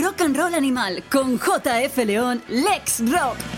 Rock and Roll Animal con JF León, Lex Rock.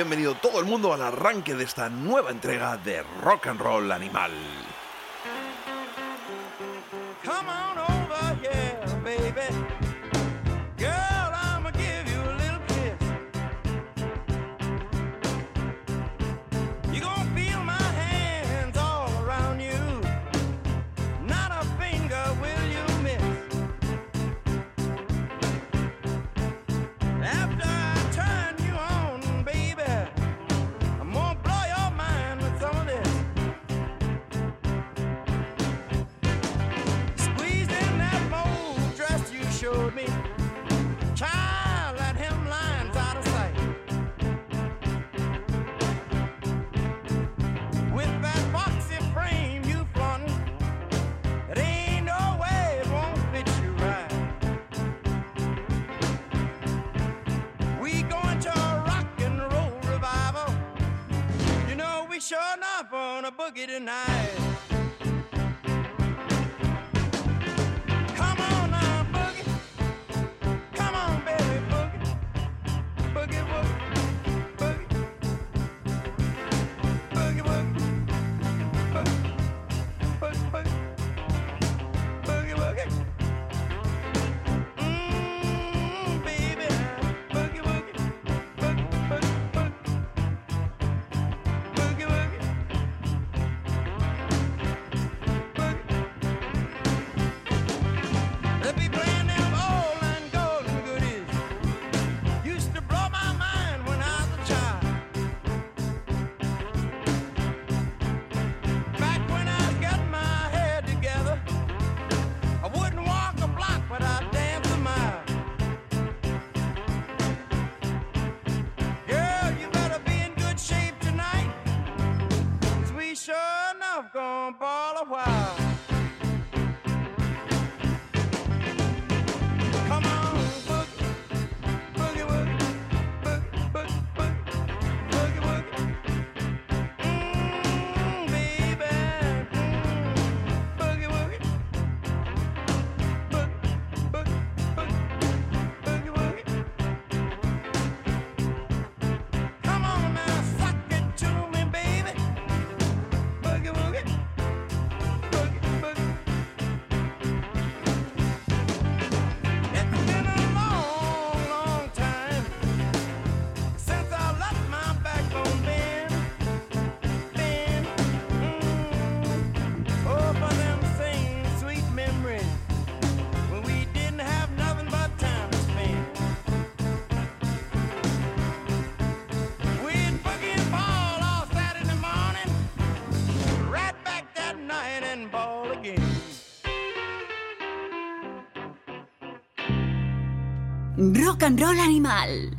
Bienvenido todo el mundo al arranque de esta nueva entrega de Rock and Roll Animal. On a boogie Rock and Roll Animal.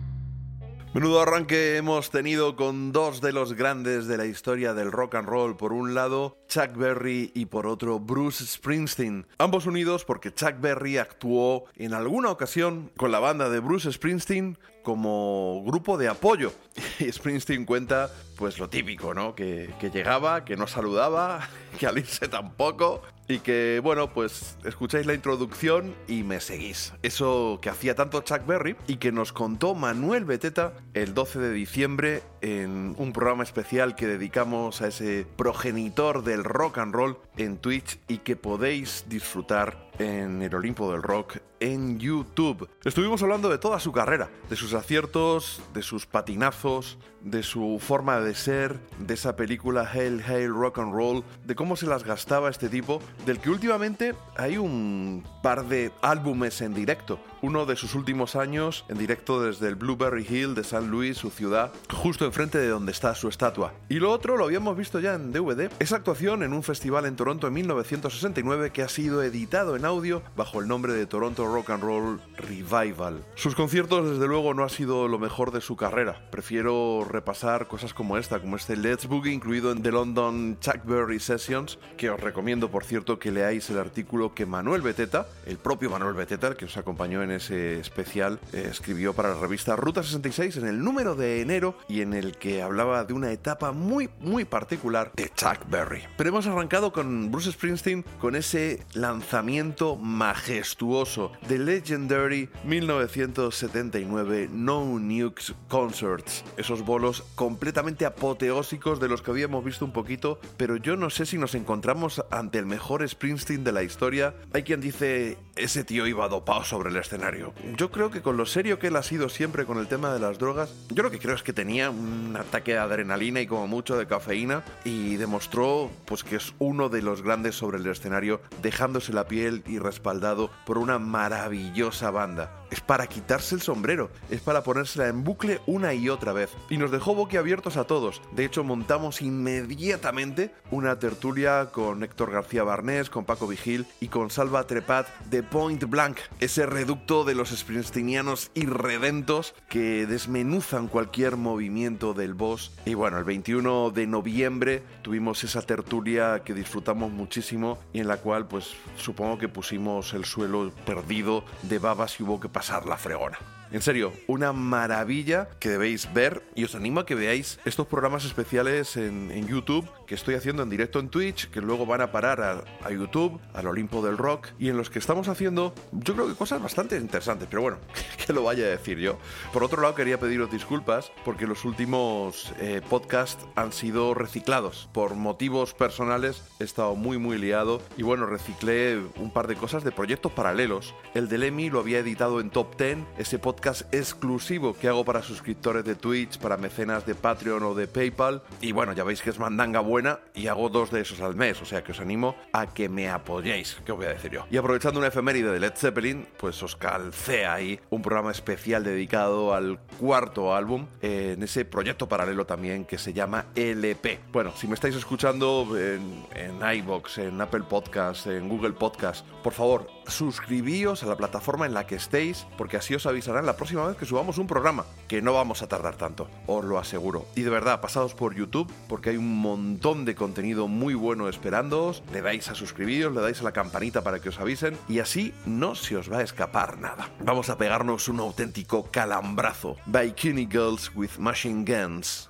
Menudo arranque hemos tenido con dos de los grandes de la historia del rock and roll. Por un lado, Chuck Berry y por otro, Bruce Springsteen. Ambos unidos porque Chuck Berry actuó en alguna ocasión con la banda de Bruce Springsteen como grupo de apoyo. Y Springsteen cuenta, pues lo típico, ¿no? Que, que llegaba, que no saludaba, que al irse tampoco, y que, bueno, pues escucháis la introducción y me seguís. Eso que hacía tanto Chuck Berry y que nos contó Manuel Beteta el 12 de diciembre en un programa especial que dedicamos a ese progenitor del rock and roll en Twitch y que podéis disfrutar en el Olimpo del Rock en YouTube. Estuvimos hablando de toda su carrera, de sus aciertos, de sus patinazos, de su forma de ser, de esa película Hail Hail Rock and Roll, de cómo se las gastaba este tipo, del que últimamente hay un par de álbumes en directo. Uno de sus últimos años en directo desde el Blueberry Hill de San Luis, su ciudad, justo enfrente de donde está su estatua. Y lo otro lo habíamos visto ya en DVD, esa actuación en un festival en Toronto en 1969 que ha sido editado en audio bajo el nombre de Toronto Rock and Roll Revival. Sus conciertos desde luego no ha sido lo mejor de su carrera. Prefiero repasar cosas como esta, como este Let's Boogie incluido en The London Chuck Berry Sessions, que os recomiendo por cierto que leáis el artículo que Manuel Beteta, el propio Manuel Beteta, el que os acompañó en ese especial, eh, escribió para la revista Ruta 66 en el número de enero y en el que hablaba de una etapa muy, muy particular de Chuck Berry. Pero hemos arrancado con Bruce Springsteen con ese lanzamiento majestuoso de Legendary 1979 No Nukes Concerts. Esos bolos completamente apoteósicos de los que habíamos visto un poquito, pero yo no sé si nos encontramos ante el mejor Springsteen de la historia. Hay quien dice, ese tío iba dopado sobre el escenario. Yo creo que con lo serio que él ha sido siempre con el tema de las drogas, yo lo que creo es que tenía un ataque de adrenalina y como mucho de cafeína y demostró pues que es uno de los grandes sobre el escenario, dejándose la piel y respaldado por una maravillosa banda es para quitarse el sombrero, es para ponérsela en bucle una y otra vez. Y nos dejó boquiabiertos a todos. De hecho, montamos inmediatamente una tertulia con Héctor García Barnés, con Paco Vigil y con Salva Trepat de Point Blank, ese reducto de los springsteenianos irredentos que desmenuzan cualquier movimiento del boss. Y bueno, el 21 de noviembre tuvimos esa tertulia que disfrutamos muchísimo y en la cual pues supongo que pusimos el suelo perdido de babas y hubo que pasar la fregona. En serio, una maravilla que debéis ver y os animo a que veáis estos programas especiales en, YouTube que estoy haciendo en directo en Twitch, que luego van a parar a, YouTube, al Olimpo del Rock, y en los que estamos haciendo, yo creo que cosas bastante interesantes, pero bueno, que lo vaya a decir yo. Por otro lado, quería pediros disculpas porque los últimos eh, podcasts han sido reciclados. Por motivos personales he estado muy, muy liado y bueno, reciclé un par de cosas de proyectos paralelos. El de Lemmy lo había editado en Top 10, ese podcast exclusivo que hago para suscriptores de Twitch, para mecenas de Patreon o de PayPal. Y bueno, ya veis que es mandanga buena y hago dos de esos al mes, o sea que os animo a que me apoyéis, ¿qué os voy a decir yo? Y aprovechando una efeméride de Led Zeppelin, pues os calcé ahí un programa especial dedicado al cuarto álbum, eh, en ese proyecto paralelo también que se llama LP. Bueno, si me estáis escuchando en, en iBox, en Apple Podcast, en Google Podcast, por favor, suscribíos a la plataforma en la que estéis, porque así os avisarán la próxima vez que subamos un programa, que no vamos a tardar tanto, os lo aseguro. Y de verdad, pasados por YouTube, porque hay un montón de contenido muy bueno esperándoos, le dais a suscribiros, le dais a la campanita para que os avisen, y así no se os va a escapar nada. Vamos a pegarnos un auténtico calambrazo. Bikini Girls with Machine Guns.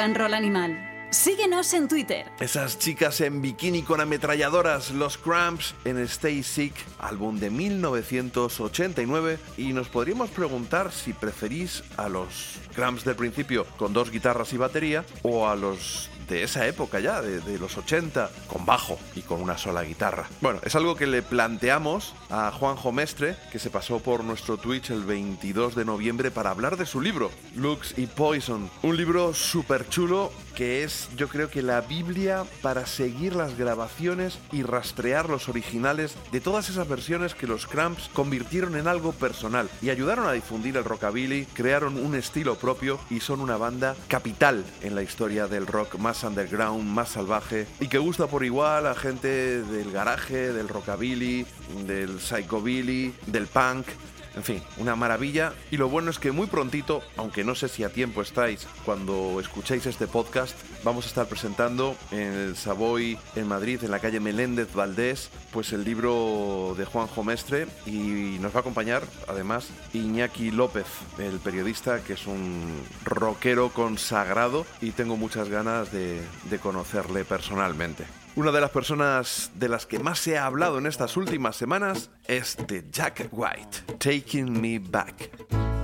Animal. Síguenos en Twitter. Esas chicas en bikini con ametralladoras, los Cramps en Stay Sick, álbum de 1989, y nos podríamos preguntar si preferís a los Cramps del principio con dos guitarras y batería o a los de esa época ya, de, los 80, con bajo y con una sola guitarra. Bueno, es algo que le planteamos a Juanjo Mestre, que se pasó por nuestro Twitch el 22 de noviembre para hablar de su libro, Lux y Poison. Un libro súper chulo que es, yo creo que la Biblia para seguir las grabaciones y rastrear los originales de todas esas versiones que los Cramps convirtieron en algo personal y ayudaron a difundir el rockabilly, crearon un estilo propio y son una banda capital en la historia del rock más underground, más salvaje y que gusta por igual a gente del garaje, del rockabilly, del psychobilly, del punk. En fin, una maravilla. Y lo bueno es que muy prontito, aunque no sé si a tiempo estáis cuando escuchéis este podcast, vamos a estar presentando en el Savoy en Madrid, en la calle Meléndez Valdés, pues el libro de Juanjo Mestre y nos va a acompañar además Iñaki López, el periodista que es un rockero consagrado y tengo muchas ganas de, de conocerle personalmente. Una de las personas de las que más se ha hablado en estas últimas semanas es de Jack White, Taking Me Back.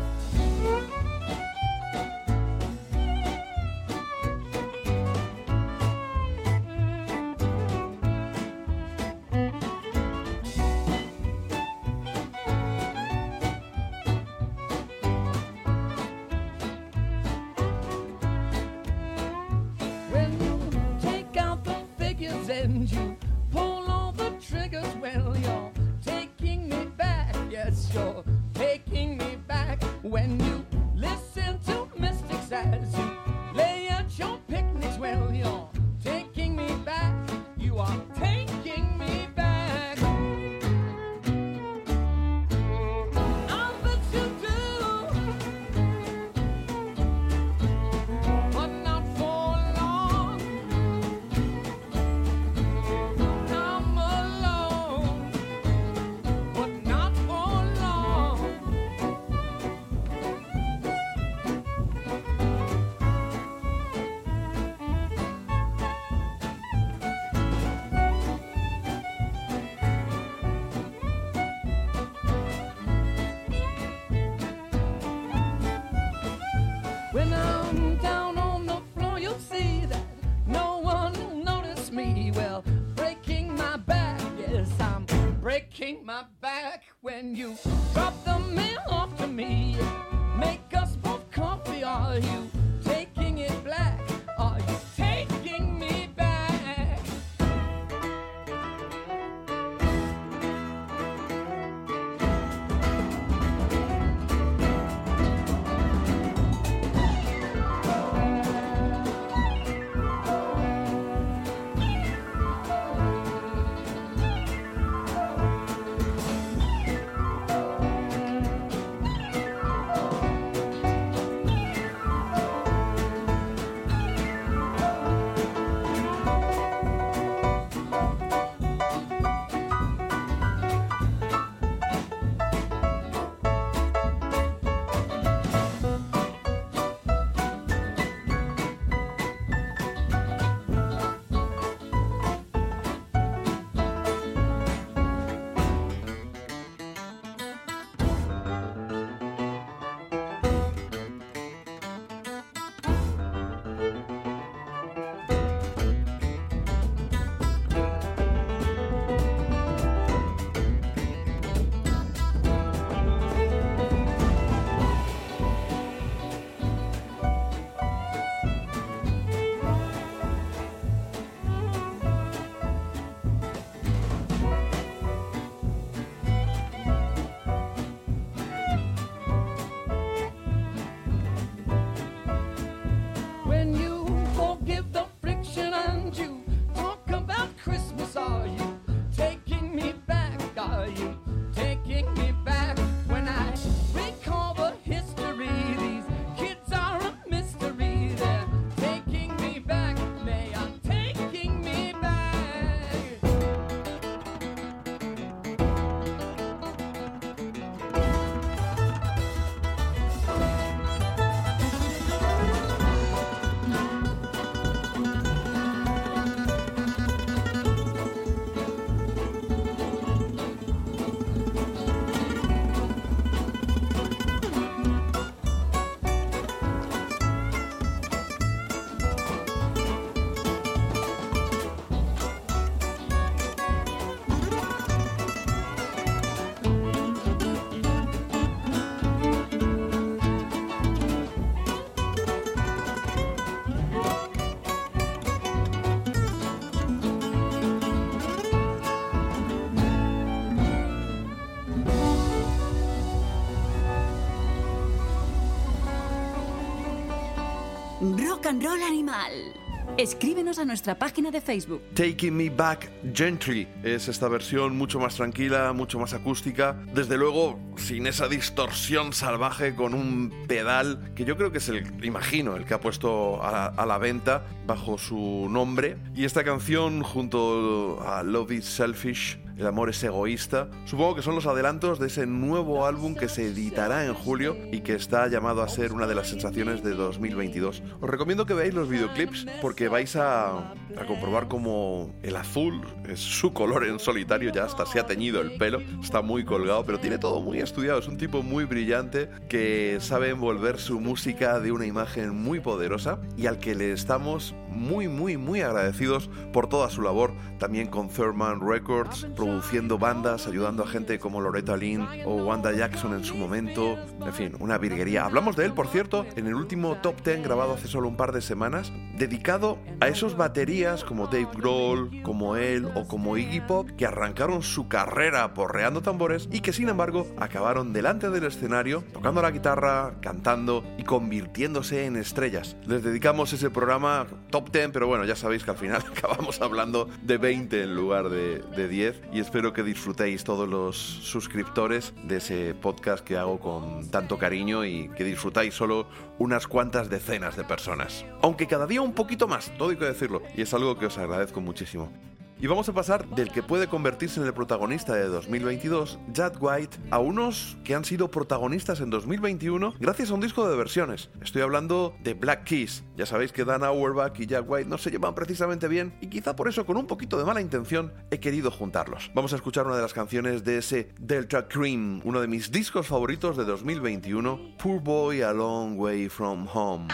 And Roll Animal. Escríbenos a nuestra página de Facebook. Taking Me Back Gently es esta versión mucho más tranquila, mucho más acústica, desde luego sin esa distorsión salvaje con un pedal que yo creo que es el, imagino, el que ha puesto a a la venta bajo su nombre. Y esta canción junto a Love is Selfish el amor es egoísta. Supongo que son los adelantos de ese nuevo álbum que se editará en julio y que está llamado a ser una de las sensaciones de 2022. Os recomiendo que veáis los videoclips porque vais a, a comprobar como el azul es su color en solitario, ya hasta se ha teñido el pelo, está muy colgado, pero tiene todo muy estudiado. Es un tipo muy brillante que sabe envolver su música de una imagen muy poderosa y al que le estamos muy, muy, muy agradecidos por toda su labor, también con Thurman Records, produciendo bandas, ayudando a gente como Loretta Lynn o Wanda Jackson en su momento, en fin, una virguería. Hablamos de él, por cierto, en el último Top 10 grabado hace solo un par de semanas, dedicado a esos baterías como Dave Grohl, como él o como Iggy Pop, que arrancaron su carrera porreando tambores y que sin embargo acabaron delante del escenario, tocando la guitarra, cantando y convirtiéndose en estrellas. Les dedicamos ese programa Top 10, pero bueno, ya sabéis que al final acabamos hablando de 20 en lugar de, de 10 y espero que disfrutéis todos los suscriptores de ese podcast que hago con tanto cariño y que disfrutáis solo unas cuantas decenas de personas. Aunque cada día un poquito más, todo hay que decirlo, y es algo que os agradezco muchísimo. Y vamos a pasar del que puede convertirse en el protagonista de 2022, Jack White, a unos que han sido protagonistas en 2021 gracias a un disco de versiones. Estoy hablando de Black Keys. Ya sabéis que Dan Auerbach y Jack White no se llevan precisamente bien y quizá por eso con un poquito de mala intención he querido juntarlos. Vamos a escuchar una de las canciones de ese Delta Cream, uno de mis discos favoritos de 2021, Poor Boy a Long Way From Home.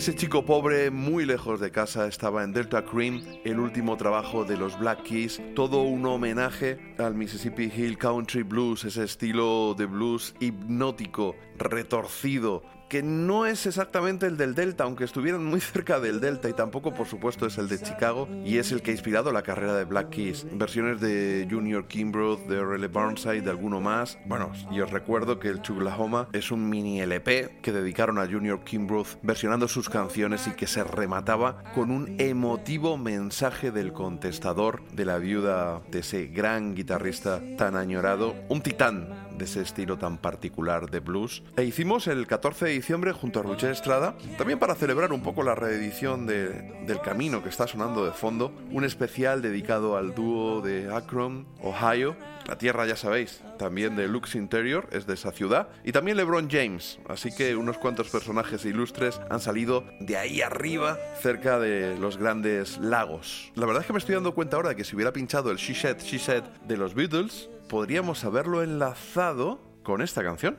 Ese chico pobre, muy lejos de casa, estaba en Delta Cream, el último trabajo de los Black Keys, todo un homenaje al Mississippi Hill Country Blues, ese estilo de blues hipnótico, retorcido, que no es exactamente el del Delta, aunque estuvieran muy cerca del Delta y tampoco por supuesto es el de Chicago y es el que ha inspirado la carrera de Black Keys. Versiones de Junior Kimbrough, de R.L. Burnside, de alguno más. Bueno, y os recuerdo que el Chuglahoma es un mini LP que dedicaron a Junior Kimbrough versionando sus canciones y que se remataba con un emotivo mensaje del contestador de la viuda de ese gran guitarrista tan añorado, un titán de ese estilo tan particular de blues. E hicimos el 14 de diciembre junto a Roger Estrada, también para celebrar un poco la reedición de, del Camino que está sonando de fondo, un especial dedicado al dúo de Akron, Ohio. La tierra, ya sabéis, también de Lux Interior, es de esa ciudad. Y también LeBron James. Así que unos cuantos personajes ilustres han salido de ahí arriba, cerca de los grandes lagos. La verdad es que me estoy dando cuenta ahora de que si hubiera pinchado el She Said, She Said de los Beatles, podríamos haberlo enlazado con esta canción.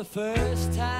The first time.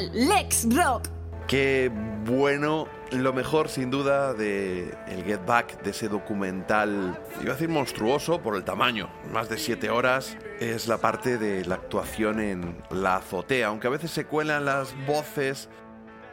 Lex Rock. Qué bueno, lo mejor sin duda de el Get Back, de ese documental, iba a decir monstruoso por el tamaño, más de 7 horas, es la parte de la actuación en la azotea, aunque a veces se cuelan las voces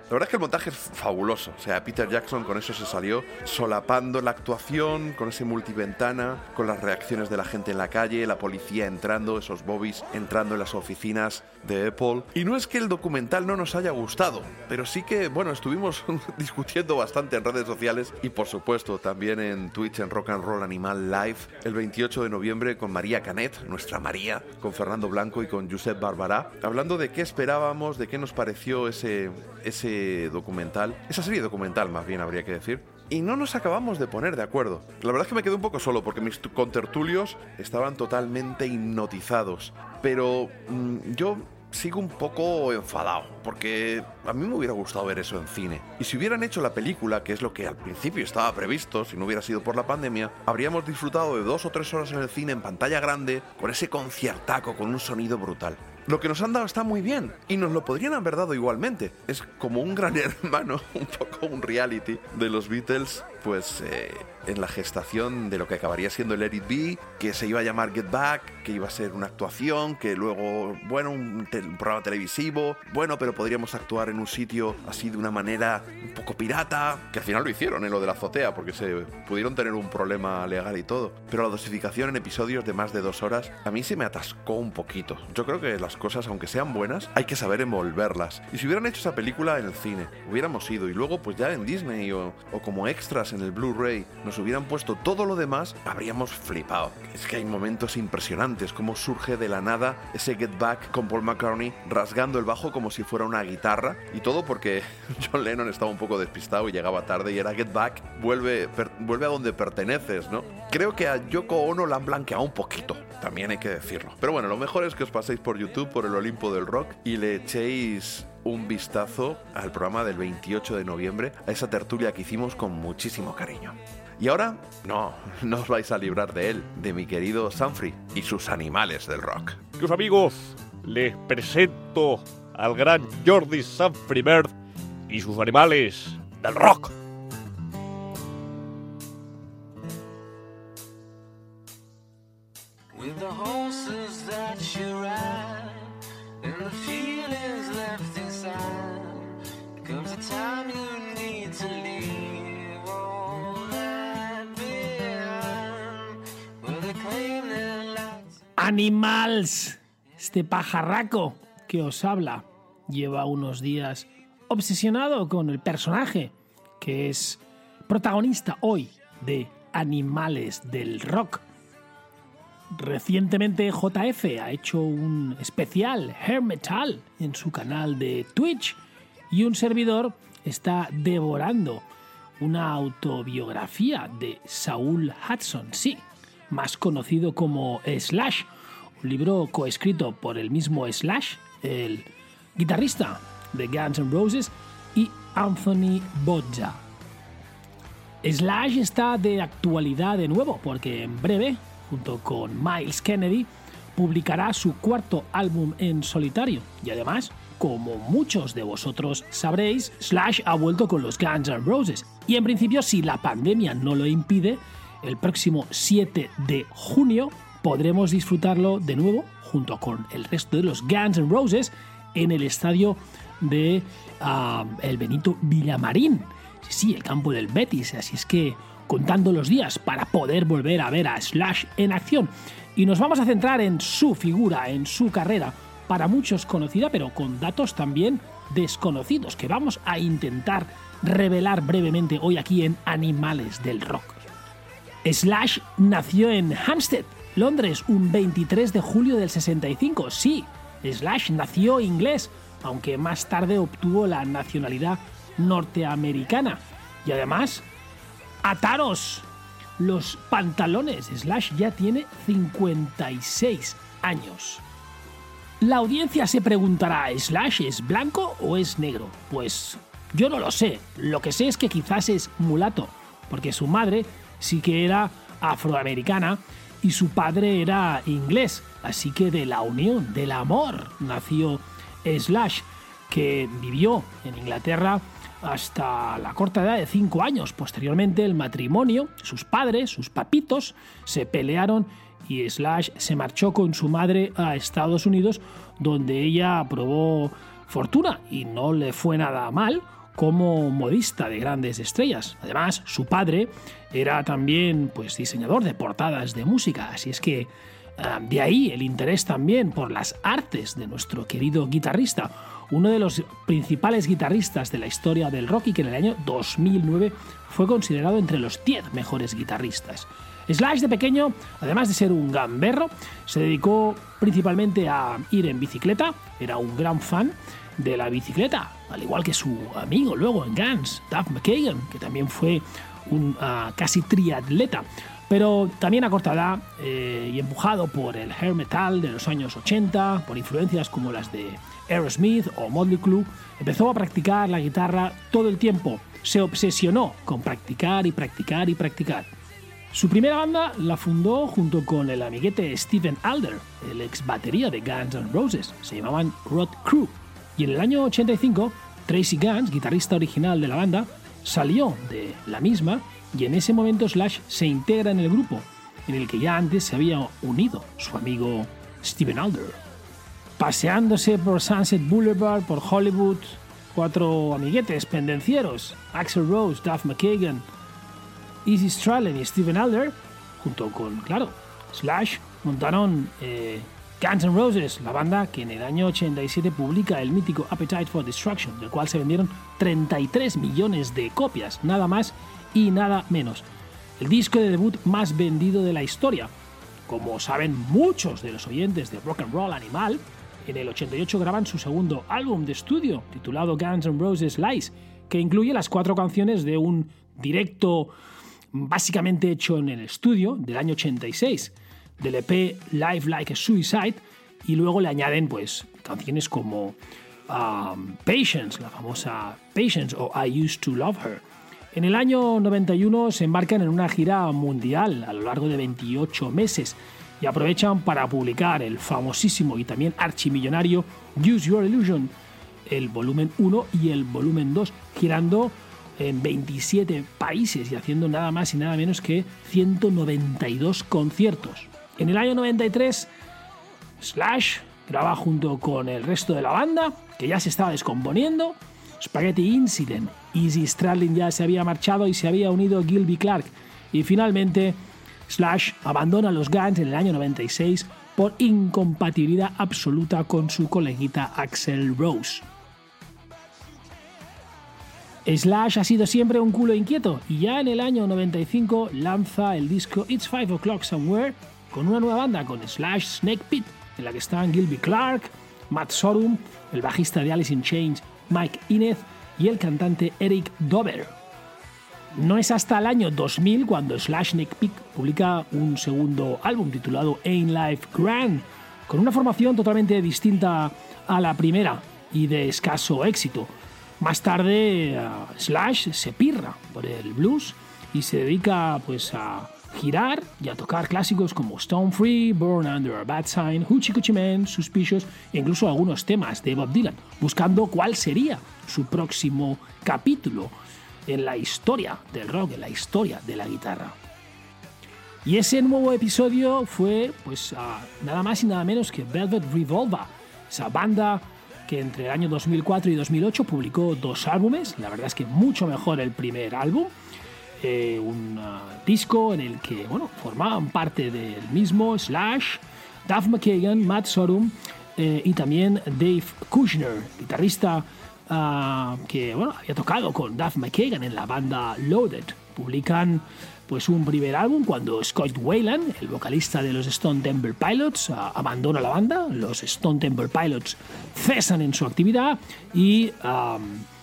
La verdad es que el montaje es fabuloso. O sea, Peter Jackson con eso se salió solapando la actuación, con ese multiventana, con las reacciones de la gente en la calle, la policía entrando, esos bobbies entrando en las oficinas de Apple. Y no es que el documental no nos haya gustado, pero sí que, bueno, estuvimos discutiendo bastante en redes sociales y por supuesto también en Twitch en Rock and Roll Animal Live el 28 de noviembre con María Canet, nuestra María, con Fernando Blanco y con Josep Barbará, hablando de qué esperábamos, de qué nos pareció ese, ese documental, esa serie documental más bien habría que decir. Y no nos acabamos de poner de acuerdo. La verdad es que me quedé un poco solo porque mis tu- contertulios estaban totalmente hipnotizados. Pero mm, yo sigo un poco enfadado porque a mí me hubiera gustado ver eso en cine. Y si hubieran hecho la película, que es lo que al principio estaba previsto, si no hubiera sido por la pandemia, habríamos disfrutado de dos o tres horas en el cine en pantalla grande con ese conciertaco con un sonido brutal. Lo que nos han dado está muy bien y nos lo podrían haber dado igualmente. Es como un gran hermano, un poco un reality de los Beatles, pues eh, en la gestación de lo que acabaría siendo el Let It Be, que se iba a llamar Get Back, que iba a ser una actuación, que luego, bueno, un, un programa televisivo, bueno, pero podríamos actuar en un sitio así de una manera un poco pirata, que al final lo hicieron en lo de la azotea, porque se pudieron tener un problema legal y todo. Pero la dosificación en episodios de más de dos horas a mí se me atascó un poquito. Yo creo que las cosas, aunque sean buenas, hay que saber envolverlas. Y si hubieran hecho esa película en el cine, hubiéramos ido y luego pues ya en Disney o, o como extras en el Blu-ray nos hubieran puesto todo lo demás, habríamos flipado. Es que hay momentos impresionantes, como surge de la nada ese Get Back con Paul McCartney rasgando el bajo como si fuera una guitarra y todo porque John Lennon estaba un poco despistado y llegaba tarde y era Get Back, vuelve, vuelve a donde perteneces, ¿no? Creo que a Yoko Ono la han blanqueado un poquito, también hay que decirlo. Pero bueno, lo mejor es que os paséis por YouTube, por el Olimpo del Rock y le echéis un vistazo al programa del 28 de noviembre, a esa tertulia que hicimos con muchísimo cariño. Y ahora, no, no os vais a librar de él, de mi querido Sanfrey y sus animales del rock. Queridos amigos, les presento al gran Jordi Sanfrey Bird y sus animales del rock. With the horses that you ride Animals. Este pajarraco que os habla lleva unos días obsesionado con el personaje que es protagonista hoy de Animales del Rock. Recientemente JF ha hecho un especial Hair Metal en su canal de Twitch y un servidor está devorando una autobiografía de Saul Hudson, sí, más conocido como Slash, un libro coescrito por el mismo Slash, el guitarrista de Guns N' Roses, y Anthony Boggia. Slash está de actualidad de nuevo porque en breve, junto con Miles Kennedy, publicará su cuarto álbum en solitario y además, como muchos de vosotros sabréis, Slash ha vuelto con los Guns N' Roses y en principio si la pandemia no lo impide, el próximo 7 de junio podremos disfrutarlo de nuevo junto con el resto de los Guns N' Roses en el estadio de ah, el Benito Villamarín. Sí, sí, el campo del Betis. Así es que contando los días para poder volver a ver a Slash en acción. Y nos vamos a centrar en su figura, en su carrera, para muchos conocida, pero con datos también desconocidos, que vamos a intentar revelar brevemente hoy aquí en Animales del Rock. Slash nació en Hampstead, Londres, un 23 de julio del 65. Sí, Slash nació inglés, aunque más tarde obtuvo la nacionalidad norteamericana. Y además, ataros los pantalones. Slash ya tiene 56 años. La audiencia se preguntará, ¿Slash es blanco o es negro? Pues yo no lo sé. Lo que sé es que quizás es mulato, porque su madre sí que era afroamericana y su padre era inglés. Así que de la unión, del amor, nació Slash, que vivió en Inglaterra hasta la corta edad de 5 años. Posteriormente el matrimonio, sus padres, sus papitos, se pelearon y Slash se marchó con su madre a Estados Unidos, donde ella probó fortuna y no le fue nada mal como modista de grandes estrellas. Además, su padre era también pues, diseñador de portadas de música, así es que ah, de ahí el interés también por las artes de nuestro querido guitarrista, uno de los principales guitarristas de la historia del rock y que en el año 2009 fue considerado entre los 10 mejores guitarristas. Slash de pequeño, además de ser un gamberro, se dedicó principalmente a ir en bicicleta, era un gran fan de la bicicleta, al igual que su amigo luego en Guns, Duff McKagan, que también fue un ah, casi triatleta. Pero también a corta edad eh, y empujado por el hair metal de los años 80, por influencias como las de Aerosmith o Motley Crue, empezó a practicar la guitarra todo el tiempo. Se obsesionó con practicar y practicar y practicar. Su primera banda la fundó junto con el amiguete Steven Alder, el ex batería de Guns N' Roses. Se llamaban Rod Crew. Y en el año 85, Tracy Guns, guitarrista original de la banda, salió de la misma y en ese momento Slash se integra en el grupo, en el que ya antes se había unido su amigo Steven Alder. Paseándose por Sunset Boulevard, por Hollywood, cuatro amiguetes pendencieros, Axel Rose, Duff McKagan, Easy Strallen y Steven Alder, junto con, claro, Slash, montaron eh, Guns N' Roses, la banda que en el año 87 publica el mítico Appetite for Destruction, del cual se vendieron 33 millones de copias, nada más y nada menos. El disco de debut más vendido de la historia. Como saben muchos de los oyentes de Rock and Roll Animal, en el 88 graban su segundo álbum de estudio, titulado Guns N' Roses Lies, que incluye las cuatro canciones de un directo básicamente hecho en el estudio del año 86, del EP Live Like a Suicide, y luego le añaden pues canciones como um, Patience, la famosa Patience o I Used to Love Her. En el año 91 se embarcan en una gira mundial a lo largo de 28 meses y aprovechan para publicar el famosísimo y también archimillonario Use Your Illusion, el volumen 1 y el volumen 2, girando en 27 países y haciendo nada más y nada menos que 192 conciertos. En el año 93, Slash graba junto con el resto de la banda, que ya se estaba descomponiendo, Spaghetti Incident. Easy Stradlin ya se había marchado y se había unido Gilby Clark. Y finalmente, Slash abandona los Guns en el año 96 por incompatibilidad absoluta con su coleguita Axel Rose. Slash ha sido siempre un culo inquieto y ya en el año 95 lanza el disco It's 5 O'Clock Somewhere con una nueva banda con Slash Snake Pit, en la que están Gilby Clark, Matt Sorum, el bajista de Alice in Chains Mike Inez y el cantante Eric Dover. No es hasta el año 2000 cuando Slash Snake Pit publica un segundo álbum titulado Ain't Life Grand, con una formación totalmente distinta a la primera y de escaso éxito. Más tarde, uh, Slash se pirra por el blues y se dedica pues a girar y a tocar clásicos como Stone Free, Born Under a Bad Sign, Hoochie Coochie Man, Suspicious e incluso algunos temas de Bob Dylan, buscando cuál sería su próximo capítulo en la historia del rock, en la historia de la guitarra. Y ese nuevo episodio fue pues nada más y nada menos que Velvet Revolver, esa banda que entre el año 2004 y 2008 publicó dos álbumes, la verdad es que mucho mejor el primer álbum, eh, un uh, disco en el que bueno, formaban parte del mismo Slash, Duff McKagan, Matt Sorum eh, y también Dave Kushner, guitarrista uh, que bueno, había tocado con Duff McKagan en la banda Loaded. Publican pues un primer álbum cuando Scott Wayland, el vocalista de los Stone Temple Pilots, uh, abandona la banda, los Stone Temple Pilots cesan en su actividad y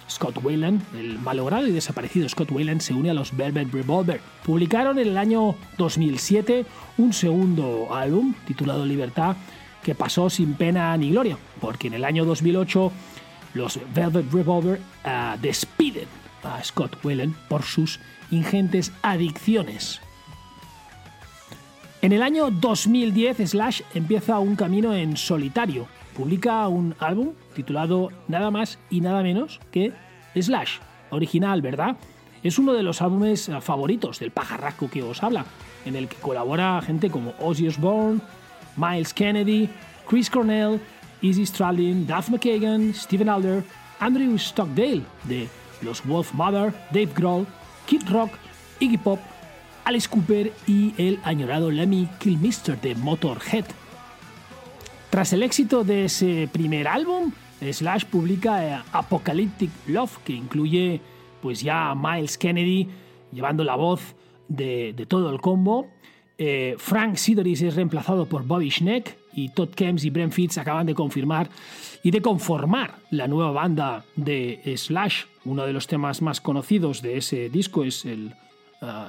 Scott Wayland, el malogrado y desaparecido Scott Wayland, se une a los Velvet Revolver. Publicaron en el año 2007 un segundo álbum titulado Libertad que pasó sin pena ni gloria, porque en el año 2008 los Velvet Revolver uh, despiden a Scott Wayland por sus ingentes adicciones. En el año 2010 Slash empieza un camino en solitario. Publica un álbum titulado nada más y nada menos que Slash. Original, ¿verdad? Es uno de los álbumes favoritos del pajarraco que os habla, en el que colabora gente como Ozzy Osbourne, Miles Kennedy, Chris Cornell, Izzy Stradlin, Duff McKagan, Steven Alder, Andrew Stockdale de los Wolf Mother, Dave Grohl, Kid Rock, Iggy Pop, Alice Cooper y el añorado Lemmy Kilmister de Motorhead. Tras el éxito de ese primer álbum, Slash publica eh, Apocalyptic Love, que incluye pues ya a Miles Kennedy llevando la voz de, todo el combo. Eh, Frank Sidoris es reemplazado por Bobby Schneck y Todd Kems y Brent Fitz acaban de confirmar y de conformar la nueva banda de Slash. Uno de los temas más conocidos de ese disco es el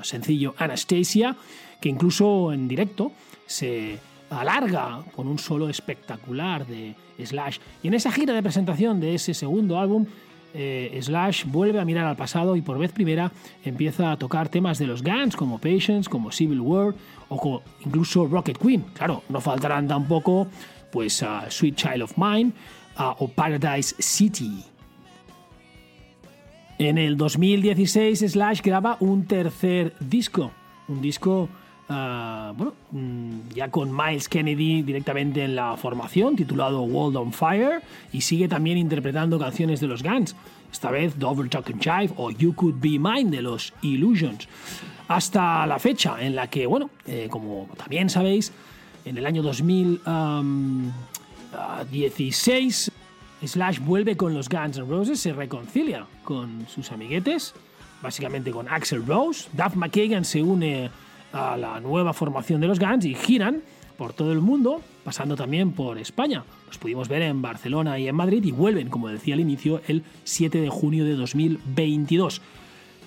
sencillo Anastasia, que incluso en directo se alarga con un solo espectacular de Slash. Y en esa gira de presentación de ese segundo álbum, eh, Slash vuelve a mirar al pasado y por vez primera empieza a tocar temas de los Guns como Patience, como Civil War o como incluso Rocket Queen. Claro, no faltarán tampoco pues Sweet Child of Mine o Paradise City. En el 2016 Slash graba un tercer disco, un disco Uh, bueno, mm, ya con Miles Kennedy directamente en la formación, titulado World on Fire, y sigue también interpretando canciones de los Guns, esta vez Double Talk and Jive o You Could Be Mine de los Illusions. Hasta la fecha en la que, bueno, eh, como también sabéis, en el año 2016 Slash vuelve con los Guns N' Roses, se reconcilia con sus amiguetes, básicamente con Axel Rose, Duff McKagan se une a la nueva formación de los Guns y giran por todo el mundo, pasando también por España. Los pudimos ver en Barcelona y en Madrid y vuelven, como decía al inicio, el 7 de junio de 2022.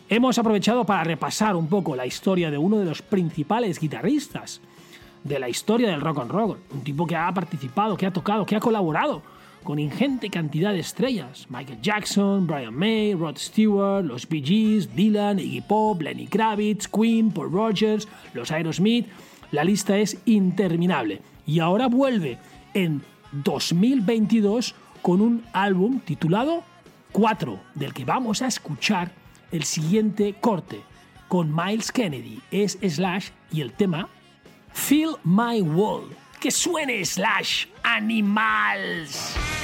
Hemos aprovechado para repasar un poco la historia de uno de los principales guitarristas de la historia del rock and roll, un tipo que ha participado, que ha tocado, que ha colaborado con ingente cantidad de estrellas. Michael Jackson, Brian May, Rod Stewart, los Bee Gees, Dylan, Iggy Pop, Lenny Kravitz, Queen, Paul Rogers, los Aerosmith. La lista es interminable. Y ahora vuelve en 2022 con un álbum titulado 4, del que vamos a escuchar el siguiente corte. Con Miles Kennedy es Slash y el tema Feel My World. Que suene Slash Animals.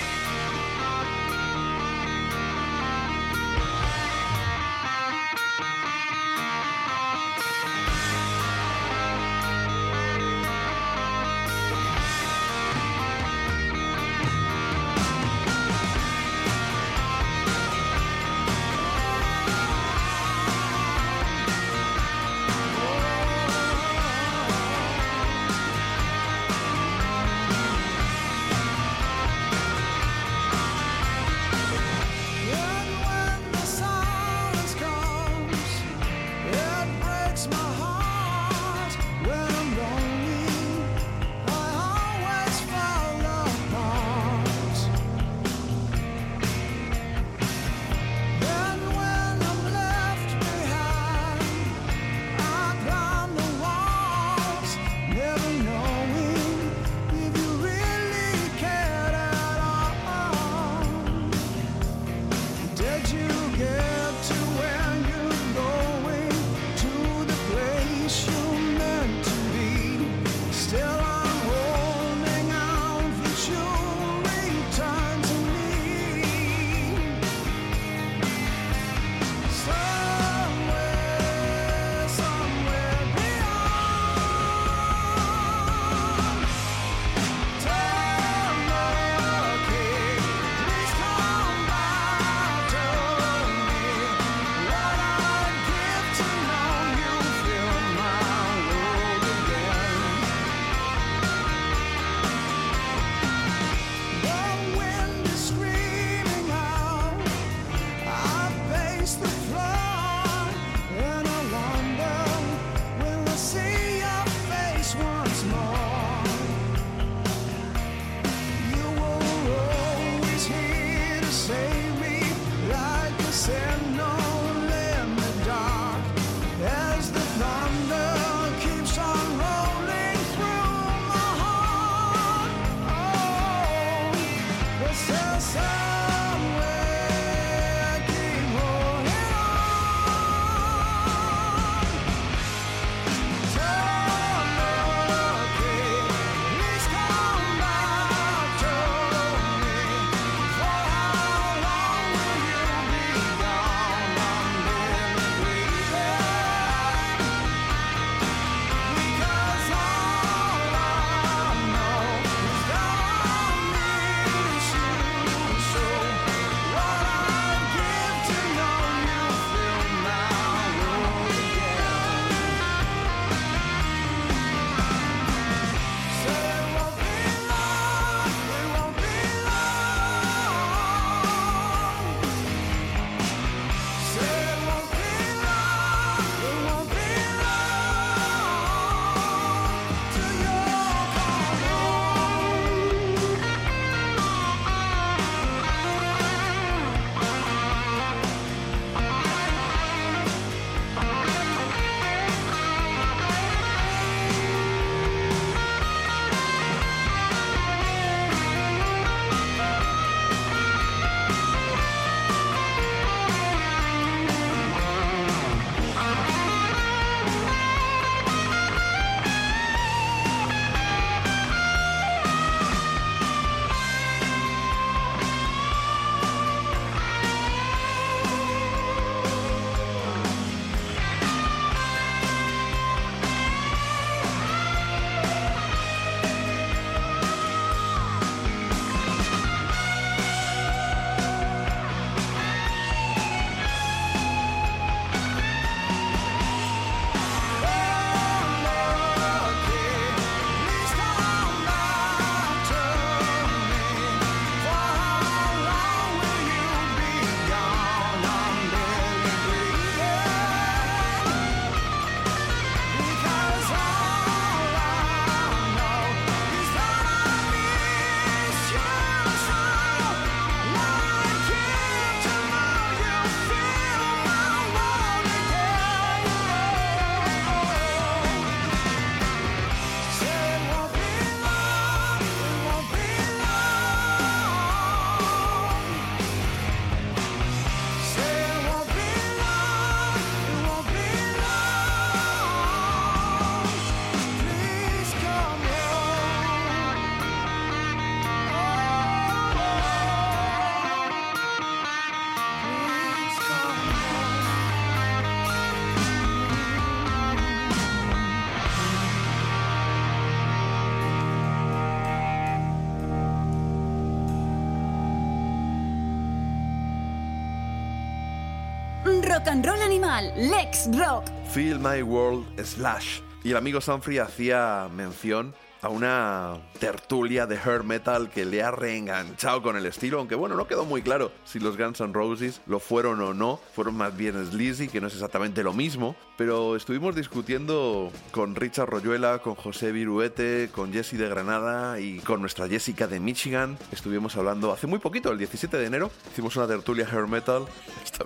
Rock Animal, Lex Rock. Feel My World Slash. Y el amigo Sanfrey hacía mención a una tertulia de hair metal que le ha reenganchado con el estilo, aunque bueno, no quedó muy claro si los Guns N' Roses lo fueron o no, fueron más bien sleazy, que no es exactamente lo mismo, pero estuvimos discutiendo con Richard Royuela, con José Viruete, con Jesse de Granada y con nuestra Jessica de Michigan. Estuvimos hablando hace muy poquito, el 17 de enero, hicimos una tertulia hair metal.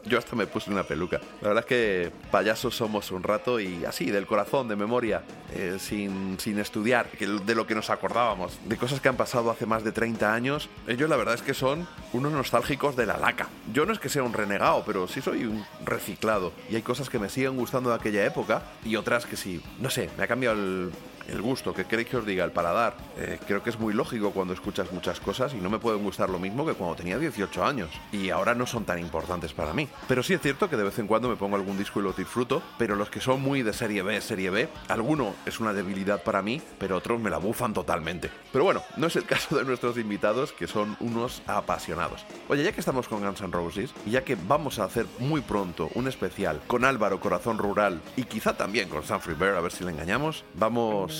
Yo hasta me puse una peluca. La verdad es que payasos somos un rato y así, del corazón, de memoria, eh, sin, sin estudiar, de lo que nos acordábamos, de cosas que han pasado hace más de 30 años. Ellos la verdad es que son unos nostálgicos de la laca. Yo no es que sea un renegado, pero sí soy un reciclado. Y hay cosas que me siguen gustando de aquella época y otras que sí, no sé, me ha cambiado el, el gusto, que queréis que os diga, el paladar. Eh, creo que es muy lógico cuando escuchas muchas cosas y no me pueden gustar lo mismo que cuando tenía 18 años. Y ahora no son tan importantes para mí. Pero sí es cierto que de vez en cuando me pongo algún disco y lo disfruto, pero los que son muy de serie B, serie B, alguno es una debilidad para mí, pero otros me la bufan totalmente. Pero bueno, no es el caso de nuestros invitados, que son unos apasionados. Oye, ya que estamos con Guns N' Roses, y ya que vamos a hacer muy pronto un especial con Álvaro Corazón Rural y quizá también con Sanfrey Bear, a ver si le engañamos, vamos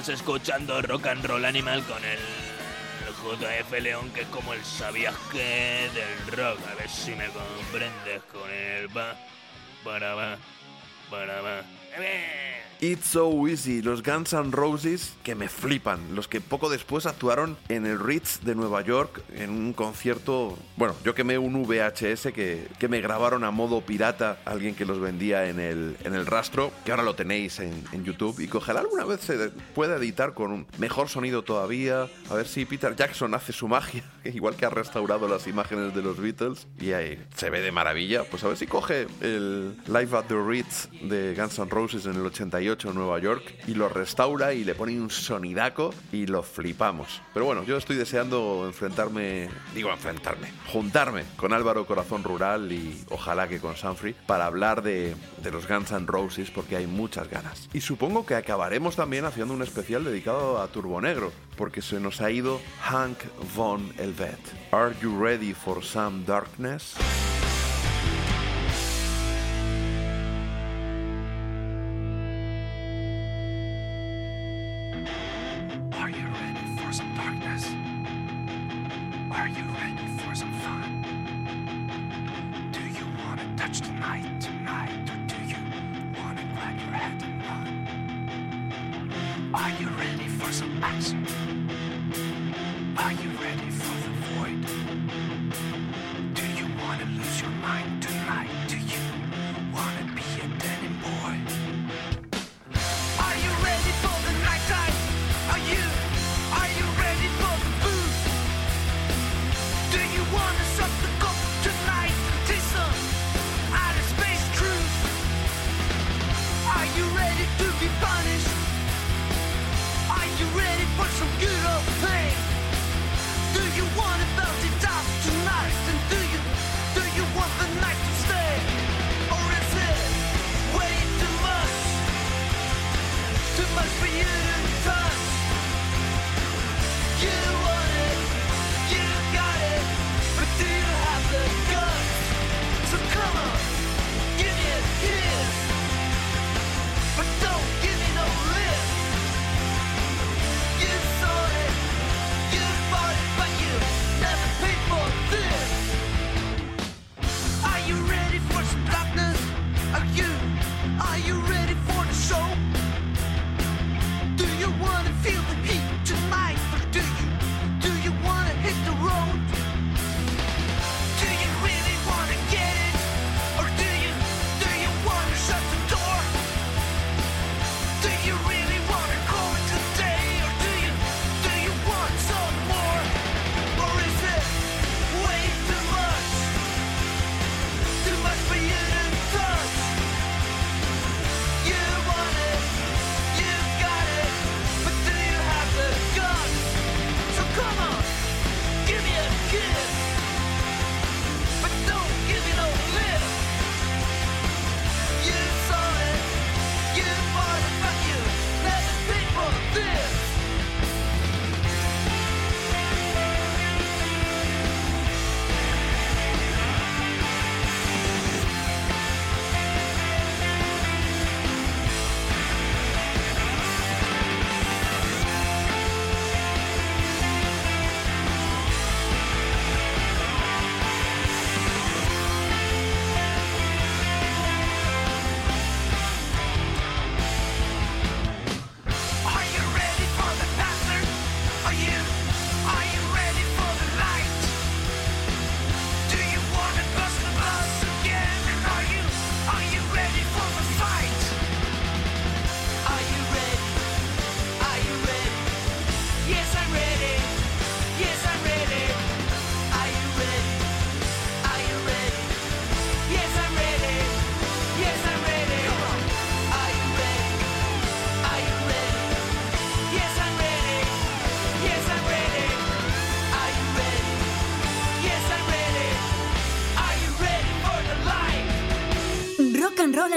estás escuchando Rock and Roll Animal con el JF León, que es como el sabías que del rock. A ver si me comprendes con el va, para va, para va. It's So Easy, los Guns N' Roses que me flipan, los que poco después actuaron en el Ritz de Nueva York en un concierto, bueno, yo quemé un VHS que, que me grabaron a modo pirata, alguien que los vendía en el, en el rastro, que ahora lo tenéis en, en YouTube y que ojalá alguna vez se pueda editar con un mejor sonido todavía, a ver si Peter Jackson hace su magia, igual que ha restaurado las imágenes de los Beatles y ahí se ve de maravilla, pues a ver si coge el Live at the Ritz de Guns N' Roses en el 88 Nueva York y lo restaura y le pone un sonidaco y lo flipamos. Pero bueno, yo estoy deseando enfrentarme, digo enfrentarme, juntarme con Álvaro Corazón Rural y ojalá que con Sanfrey para hablar de, de los Guns N' Roses porque hay muchas ganas. Y supongo que acabaremos también haciendo un especial dedicado a Turbo Negro porque se nos ha ido Hank Von Elvet. Are you ready for some darkness?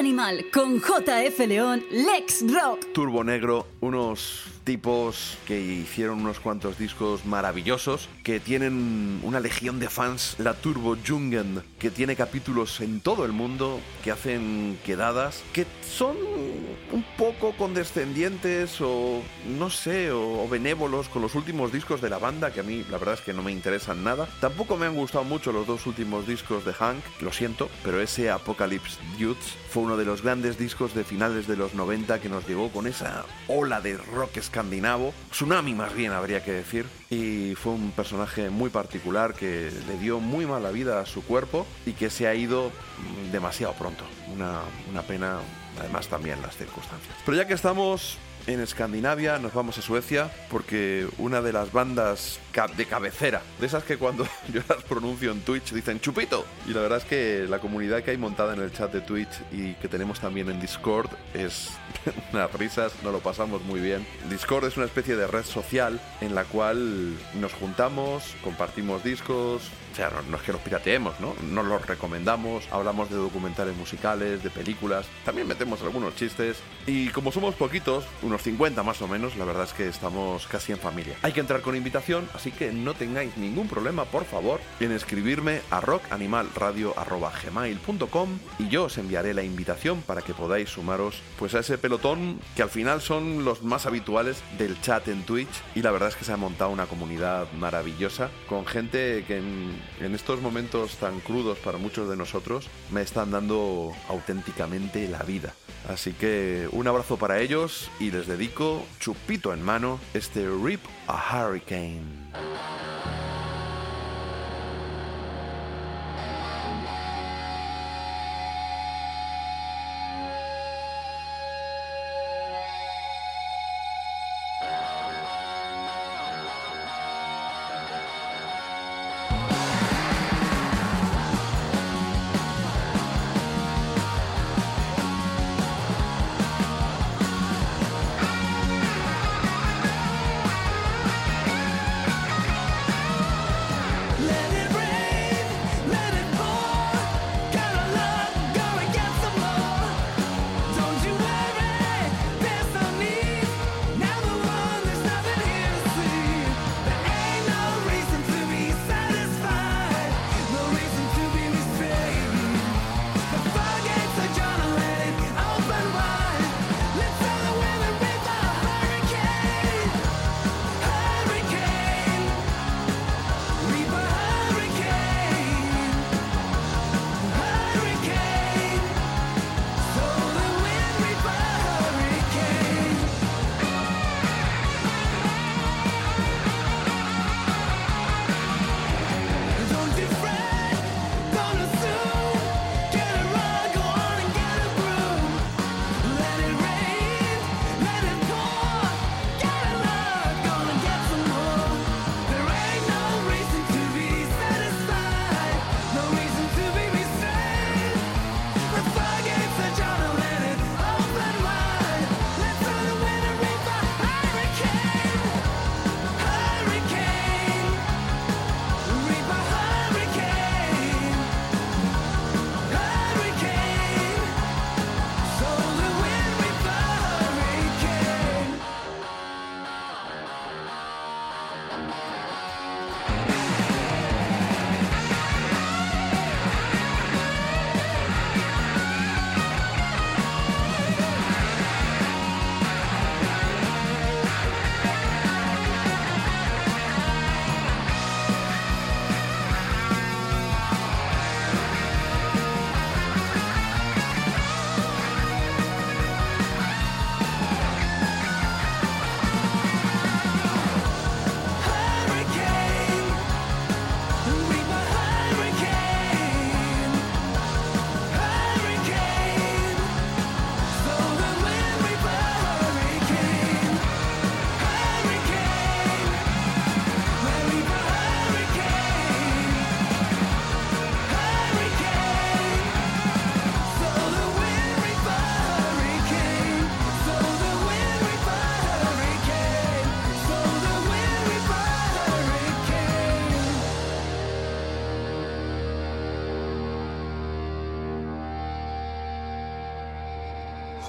Animal con JF León, Lex Rock. Turbo Negro, unos tipos que hicieron unos cuantos discos maravillosos, que tienen una legión de fans, la Turbo Jungen, que tiene capítulos en todo el mundo, que hacen quedadas, que son poco condescendientes o no sé, o, o benévolos con los últimos discos de la banda, que a mí la verdad es que no me interesan nada. Tampoco me han gustado mucho los dos últimos discos de Hank, lo siento, pero ese Apocalypse Dudes fue uno de los grandes discos de finales de los 90 que nos llegó con esa ola de rock escandinavo, tsunami más bien habría que decir, y fue un personaje muy particular que le dio muy mala vida a su cuerpo y que se ha ido mm, demasiado pronto. Una, una pena, además también las circunstancias. Pero ya que estamos en Escandinavia, nos vamos a Suecia, porque una de las bandas de cabecera, de esas que cuando yo las pronuncio en Twitch dicen chupito. Y la verdad es que la comunidad que hay montada en el chat de Twitch y que tenemos también en Discord es unas risas, nos lo pasamos muy bien. Discord es una especie de red social en la cual nos juntamos, compartimos discos, o sea, no, es que los pirateemos, ¿no? Nos los recomendamos, hablamos de documentales musicales, de películas, también metemos algunos chistes. Y como somos poquitos, unos 50 más o menos, la verdad es que estamos casi en familia. Hay que entrar con invitación, así que no tengáis ningún problema, por favor, en escribirme a rockanimalradio.gmail.com y yo os enviaré la invitación para que podáis sumaros pues a ese pelotón que al final son los más habituales del chat en Twitch y la verdad es que se ha montado una comunidad maravillosa con gente que en estos momentos tan crudos para muchos de nosotros me están dando auténticamente la vida. Así que un abrazo para ellos y les dedico, chupito en mano, este Rip a Hurricane.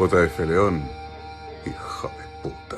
JF León, hijo de puta.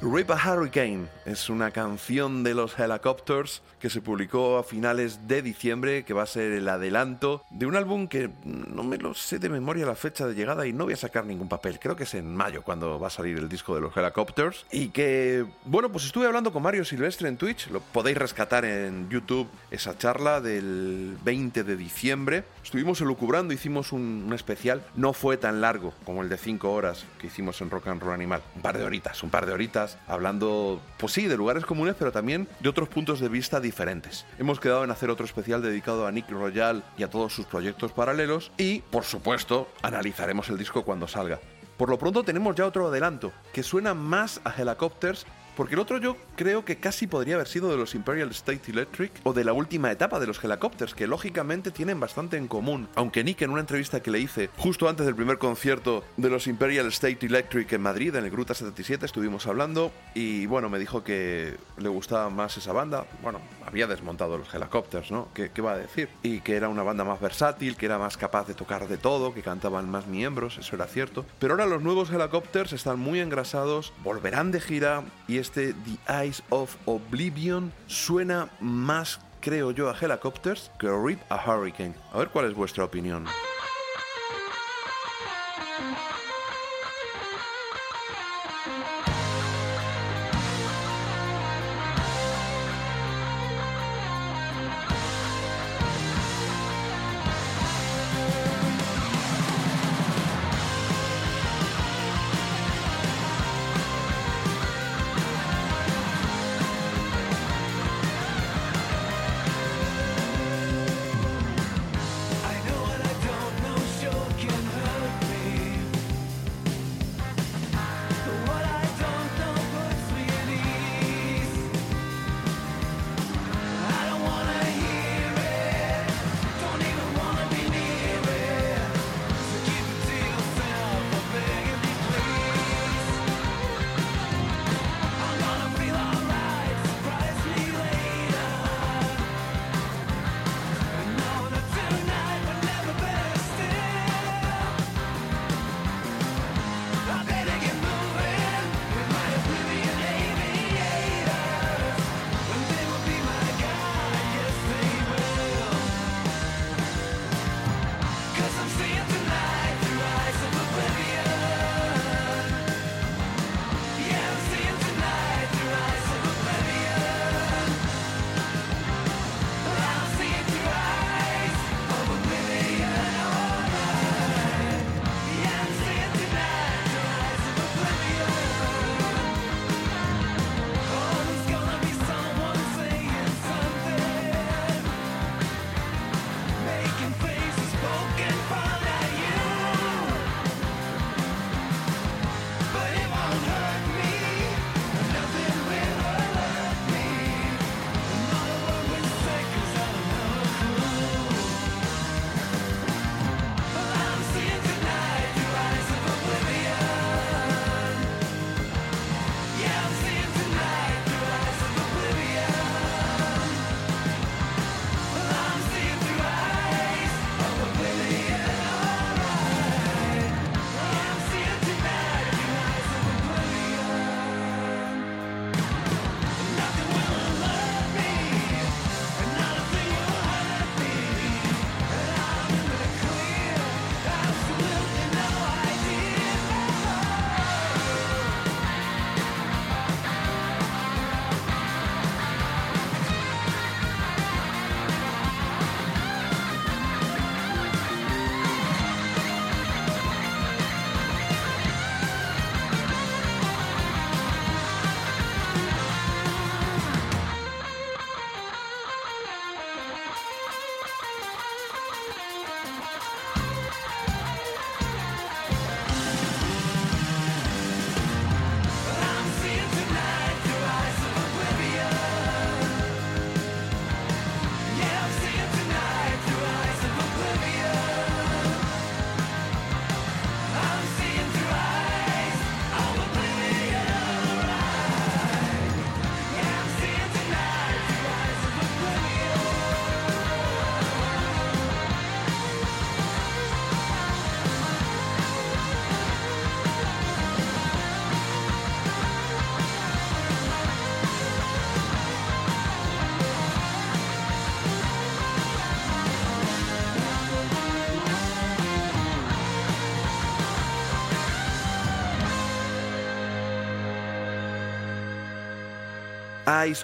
Rip a Hurricane es una canción de los Helicopters que se publicó a finales de diciembre, que va a ser el adelanto de un álbum que no me lo sé de memoria la fecha de llegada y no voy a sacar ningún papel. Creo que es en mayo cuando va a salir el disco de los Helicopters. Y que, bueno, pues estuve hablando con Mario Silvestre en Twitch, lo podéis rescatar en YouTube esa charla del 20 de diciembre. Estuvimos elucubrando, hicimos un, especial, no fue tan largo como el de 5 horas que hicimos en Rock and Roll Animal. Un par de horitas, un par de horitas, hablando, pues sí, de lugares comunes, pero también de otros puntos de vista diferentes. Hemos quedado en hacer otro especial dedicado a Nick Royal y a todos sus proyectos paralelos y, por supuesto, analizaremos el disco cuando salga. Por lo pronto tenemos ya otro adelanto, que suena más a Helicopters porque el otro yo creo que casi podría haber sido de los Imperial State Electric o de la última etapa de los Helicopters, que lógicamente tienen bastante en común. Aunque Nick en una entrevista que le hice justo antes del primer concierto de los Imperial State Electric en Madrid, en el Gruta 77, estuvimos hablando y bueno, me dijo que le gustaba más esa banda. Bueno, había desmontado los Helicopters, ¿no? ¿Qué, qué va a decir? Y que era una banda más versátil, que era más capaz de tocar de todo, que cantaban más miembros, eso era cierto. Pero ahora los nuevos Helicopters están muy engrasados, volverán de gira y este The Eyes of Oblivion suena más, creo yo, a Helicopters que Rip a Hurricane. A ver cuál es vuestra opinión.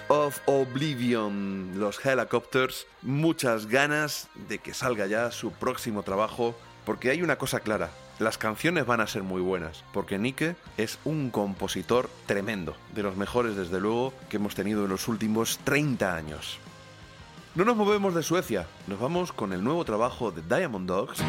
Of Oblivion, los Helicopters. Muchas ganas de que salga ya su próximo trabajo, porque hay una cosa clara. Las canciones van a ser muy buenas, porque Nike es un compositor tremendo, de los mejores desde luego que hemos tenido en los últimos 30 años. No nos movemos de Suecia, nos vamos con el nuevo trabajo de Diamond Dogs.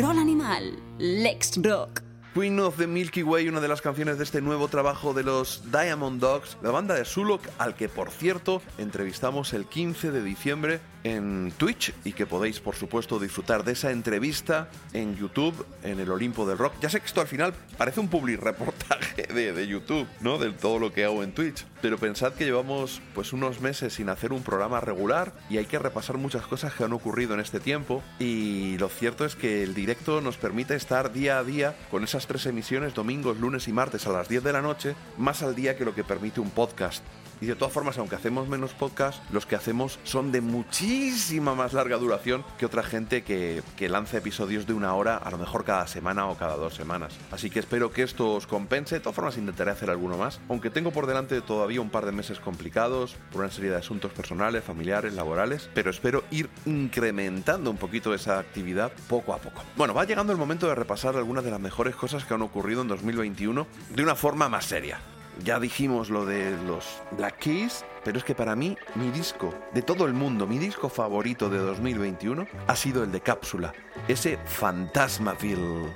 Rock and roll animal. Lex Rock. Queen of the Milky Way, una de las canciones de este nuevo trabajo de los Diamond Dogs, la banda de Sulok, al que por cierto entrevistamos el 15 de diciembre en Twitch y que podéis por supuesto disfrutar de esa entrevista en YouTube, en el Olimpo del Rock. Ya sé que esto al final parece un public reportaje de, YouTube, ¿no? De todo lo que hago en Twitch, pero pensad que llevamos pues unos meses sin hacer un programa regular y hay que repasar muchas cosas que han ocurrido en este tiempo y lo cierto es que el directo nos permite estar día a día con tres emisiones domingos, lunes y martes a las 10 de la noche, más al día que lo que permite un podcast. Y de todas formas, aunque hacemos menos podcast, los que hacemos son de muchísima más larga duración que otra gente que, que lanza episodios de una hora, a lo mejor cada semana o cada dos semanas. Así que espero que esto os compense. De todas formas, intentaré hacer alguno más, aunque tengo por delante todavía un par de meses complicados por una serie de asuntos personales, familiares, laborales, pero espero ir incrementando un poquito esa actividad poco a poco. Bueno, va llegando el momento de repasar algunas de las mejores cosas que han ocurrido en 2021 de una forma más seria. Ya dijimos lo de los Black Keys, pero es que para mí, mi disco de todo el mundo, mi disco favorito de 2021, ha sido el de Cápsula, ese Fantasmaville.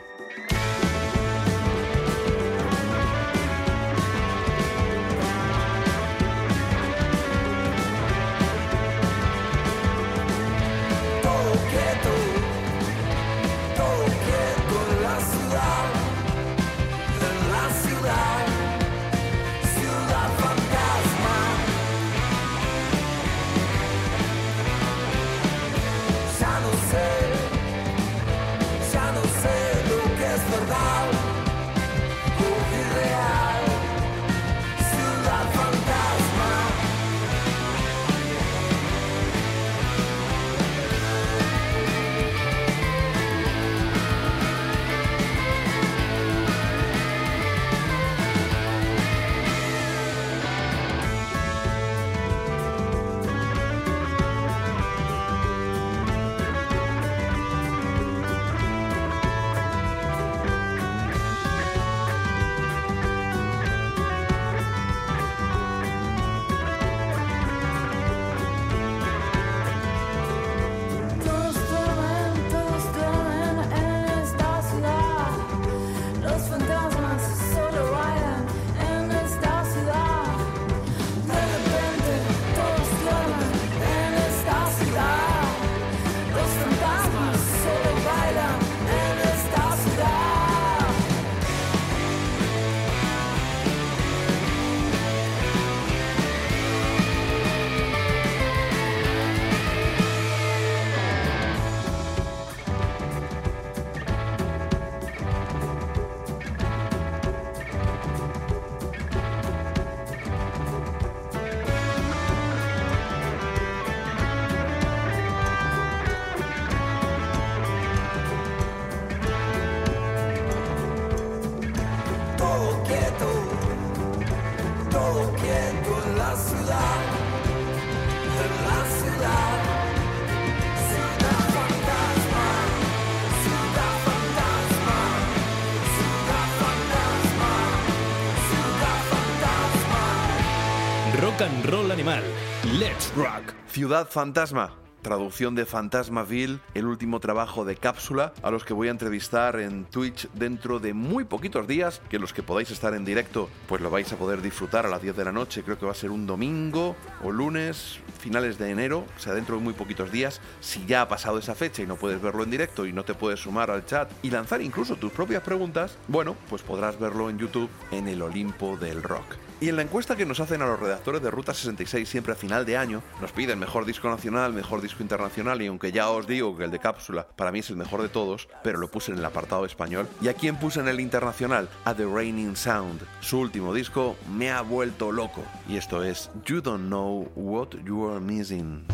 Ciudad Fantasma. Traducción de Fantasmaville, el último trabajo de cápsula, a los que voy a entrevistar en Twitch dentro de muy poquitos días, que los que podáis estar en directo, pues lo vais a poder disfrutar a las 10 de la noche, creo que va a ser un domingo o lunes, finales de enero, o sea, dentro de muy poquitos días, si ya ha pasado esa fecha y no puedes verlo en directo y no te puedes sumar al chat y lanzar incluso tus propias preguntas, bueno, pues podrás verlo en YouTube en el Olimpo del Rock. Y en la encuesta que nos hacen a los redactores de Ruta 66 siempre a final de año, nos piden mejor disco nacional, mejor disco internacional y aunque ya os digo que el de cápsula para mí es el mejor de todos, pero lo puse en el apartado español. ¿Y a quién puse en el internacional? A The Raining Sound. Su último disco me ha vuelto loco. Y esto es You Don't Know What You Are Missing.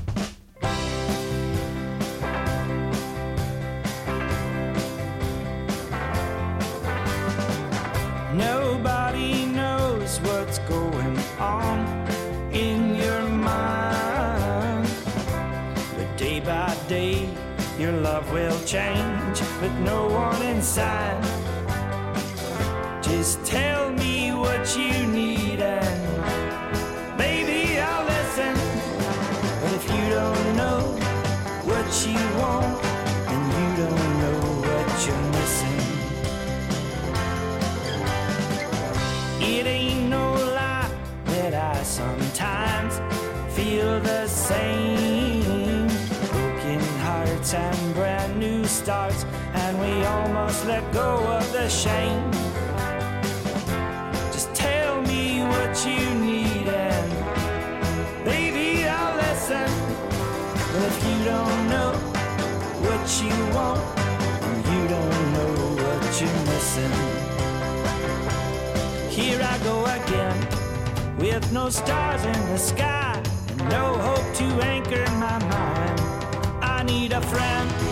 Nobody change with no one inside. Just tell starts, and we almost let go of the shame. Just tell me what you need, and baby, I'll listen. But if you don't know what you want, you don't know what you're missing. Here I go again, with no stars in the sky, and no hope to anchor my mind. I need a friend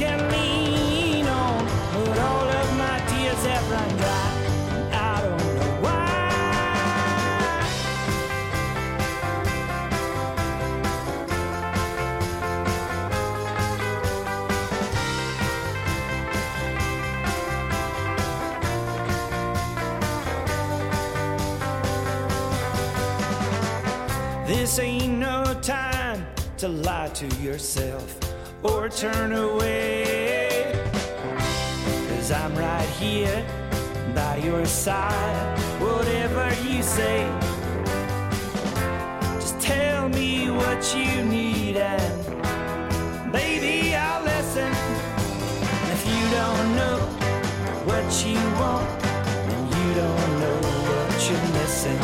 can lean on, but all of my tears have run dry. and I don't know why. This ain't no time to lie to yourself or turn away. Cause I'm right here by your side, whatever you say. Just tell me what you need, and baby, I'll listen. If you don't know what you want, then you don't know what you're missing.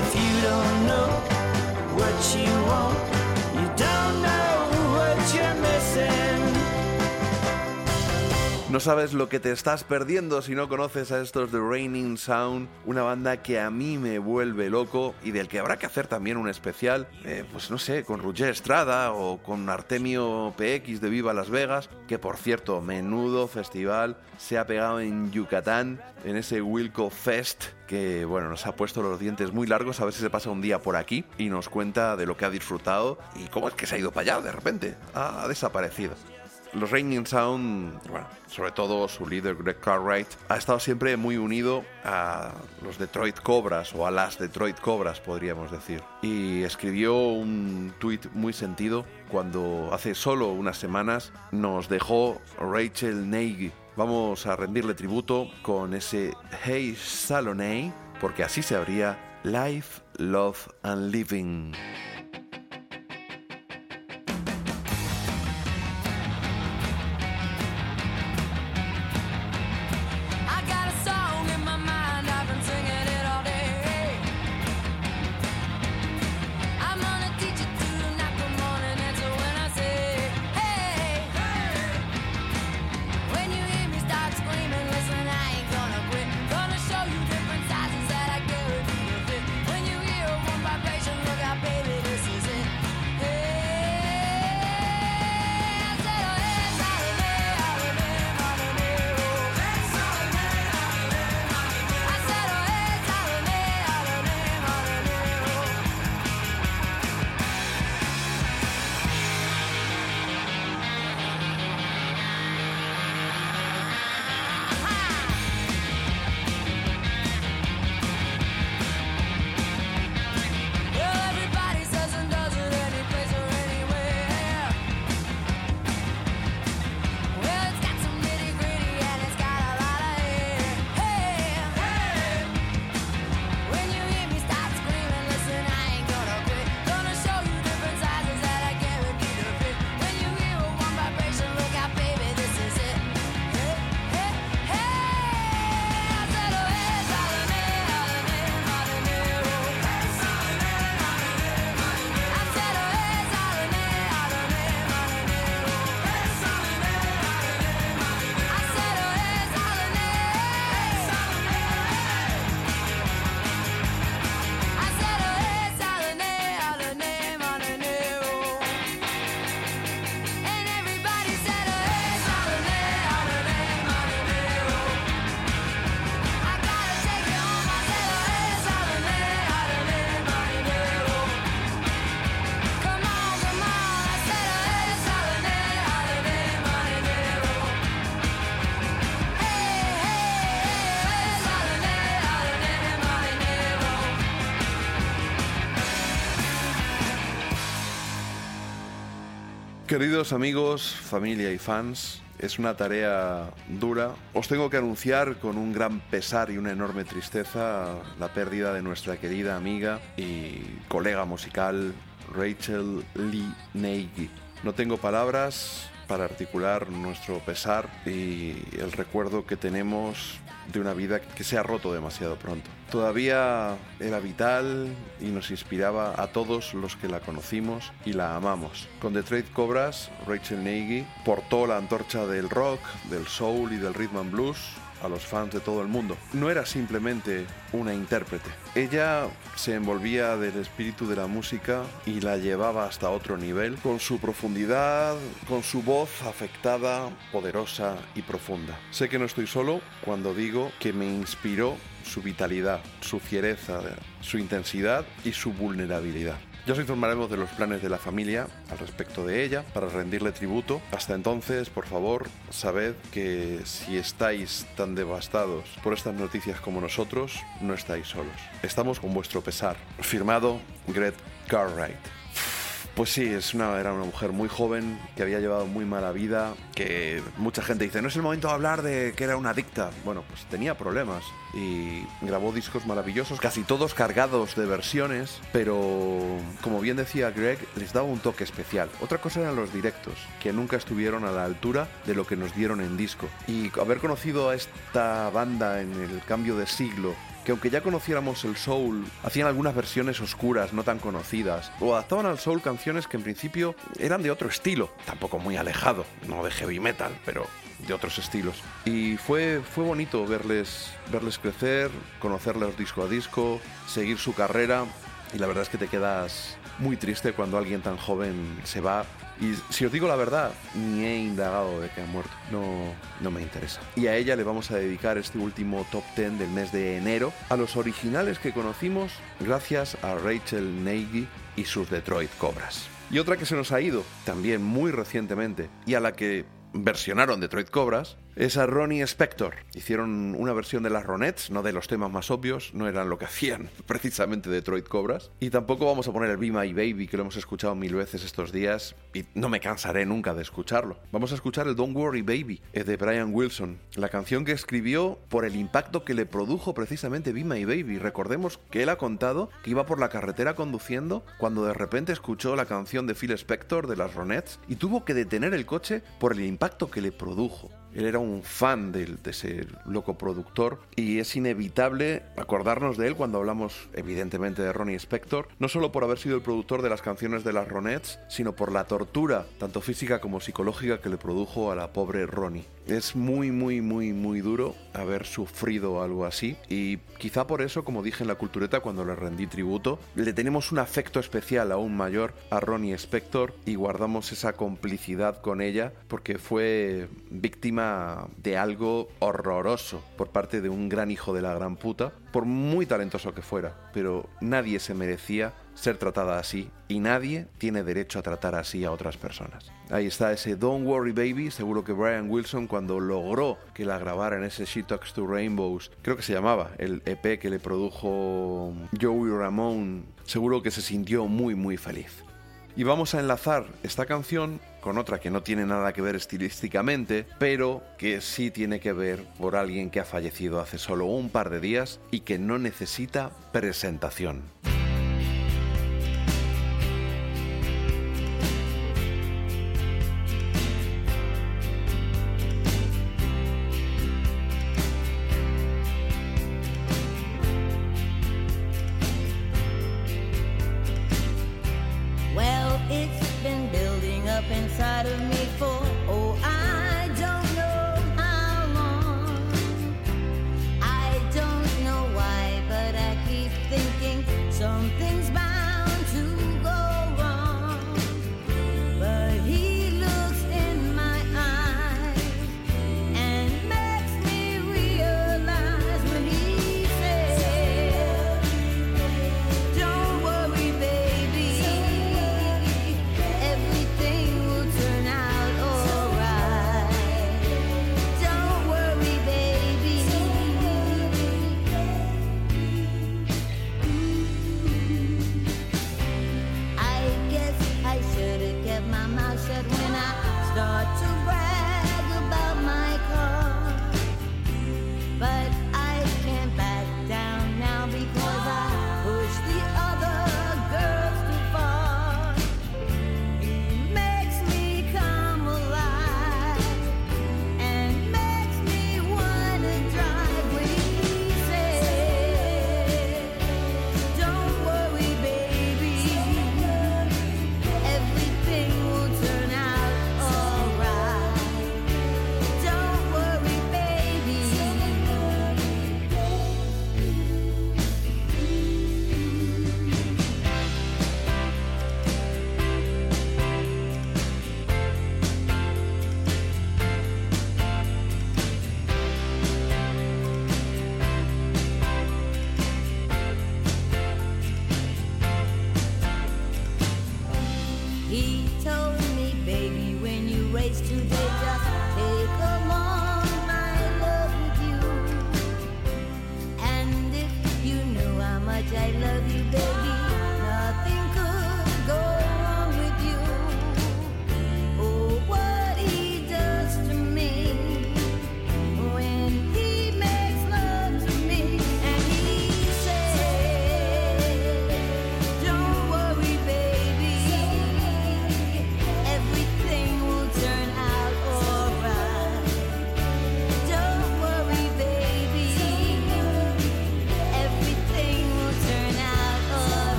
If you don't know what you want, No sabes lo que te estás perdiendo si no conoces a estos The Raining Sound, una banda que a mí me vuelve loco y del que habrá que hacer también un especial, eh, pues no sé, con Roger Estrada o con Artemio PX de Viva Las Vegas, que por cierto, menudo festival se ha pegado en Yucatán, en ese Wilco Fest, que bueno, nos ha puesto los dientes muy largos, a ver si se pasa un día por aquí y nos cuenta de lo que ha disfrutado y cómo es que se ha ido para allá de repente, ha desaparecido. Los Raining Sound, bueno, sobre todo su líder Greg Cartwright, ha estado siempre muy unido a los Detroit Cobras o a las Detroit Cobras, podríamos decir. Y escribió un tuit muy sentido cuando hace solo unas semanas nos dejó Rachel Nagy. Vamos a rendirle tributo con ese Hey Saloney, porque así se abría Life, Love and Living. Queridos amigos, familia y fans, es una tarea dura. Os tengo que anunciar con un gran pesar y una enorme tristeza la pérdida de nuestra querida amiga y colega musical Rachel Lee Nagy. No tengo palabras para articular nuestro pesar y el recuerdo que tenemos de una vida que se ha roto demasiado pronto. Todavía era vital y nos inspiraba a todos los que la conocimos y la amamos. Con Detroit Cobras, Rachel Nagy portó la antorcha del rock, del soul y del rhythm and blues a los fans de todo el mundo. No era simplemente una intérprete. Ella se envolvía del espíritu de la música y la llevaba hasta otro nivel con su profundidad, con su voz afectada, poderosa y profunda. Sé que no estoy solo cuando digo que me inspiró su vitalidad, su fiereza, su intensidad y su vulnerabilidad. Ya os informaremos de los planes de la familia al respecto de ella para rendirle tributo. Hasta entonces, por favor, sabed que si estáis tan devastados por estas noticias como nosotros, no estáis solos. Estamos con vuestro pesar. Firmado Gret Cartwright. Pues sí, una, era una mujer muy joven que había llevado muy mala vida, que mucha gente dice, no es el momento de hablar de que era una adicta. Bueno, pues tenía problemas y grabó discos maravillosos, casi todos cargados de versiones, pero como bien decía Greg, les daba un toque especial. Otra cosa eran los directos, que nunca estuvieron a la altura de lo que nos dieron en disco. Y haber conocido a esta banda en el cambio de siglo que aunque ya conociéramos el soul, hacían algunas versiones oscuras, no tan conocidas, o adaptaban al soul canciones que en principio eran de otro estilo, tampoco muy alejado, no de heavy metal, pero de otros estilos. Y fue, fue bonito verles, verles crecer, conocerles disco a disco, seguir su carrera, y la verdad es que te quedas muy triste cuando alguien tan joven se va. Y si os digo la verdad, ni he indagado de que ha muerto. No, no me interesa. Y a ella le vamos a dedicar este último top 10 del mes de enero a los originales que conocimos gracias a Rachel Nagy y sus Detroit Cobras. Y otra que se nos ha ido también muy recientemente y a la que versionaron Detroit Cobras es a Ronnie Spector. Hicieron una versión de las Ronettes, no de los temas más obvios, no eran lo que hacían precisamente Detroit Cobras. Y tampoco vamos a poner el Be My Baby, que lo hemos escuchado mil veces estos días y no me cansaré nunca de escucharlo. Vamos a escuchar el Don't Worry Baby, es de Brian Wilson, la canción que escribió por el impacto que le produjo precisamente Be My Baby. Recordemos que él ha contado que iba por la carretera conduciendo cuando de repente escuchó la canción de Phil Spector de las Ronettes y tuvo que detener el coche por el impacto que le produjo. Él era un fan de, de, ese loco productor y es inevitable acordarnos de él cuando hablamos evidentemente de Ronnie Spector, no solo por haber sido el productor de las canciones de las Ronettes, sino por la tortura, tanto física como psicológica, que le produjo a la pobre Ronnie. Es muy, muy, muy, muy duro haber sufrido algo así. Y quizá por eso, como dije en la cultureta cuando le rendí tributo, le tenemos un afecto especial aún mayor a Ronnie Spector y guardamos esa complicidad con ella porque fue víctima de algo horroroso por parte de un gran hijo de la gran puta, por muy talentoso que fuera, pero nadie se merecía ser tratada así y nadie tiene derecho a tratar así a otras personas. Ahí está ese Don't Worry Baby, seguro que Brian Wilson cuando logró que la grabara en ese She Talks to Rainbows, creo que se llamaba, el EP que le produjo Joey Ramone, seguro que se sintió muy muy feliz. Y vamos a enlazar esta canción con otra que no tiene nada que ver estilísticamente, pero que sí tiene que ver por alguien que ha fallecido hace solo un par de días y que no necesita presentación.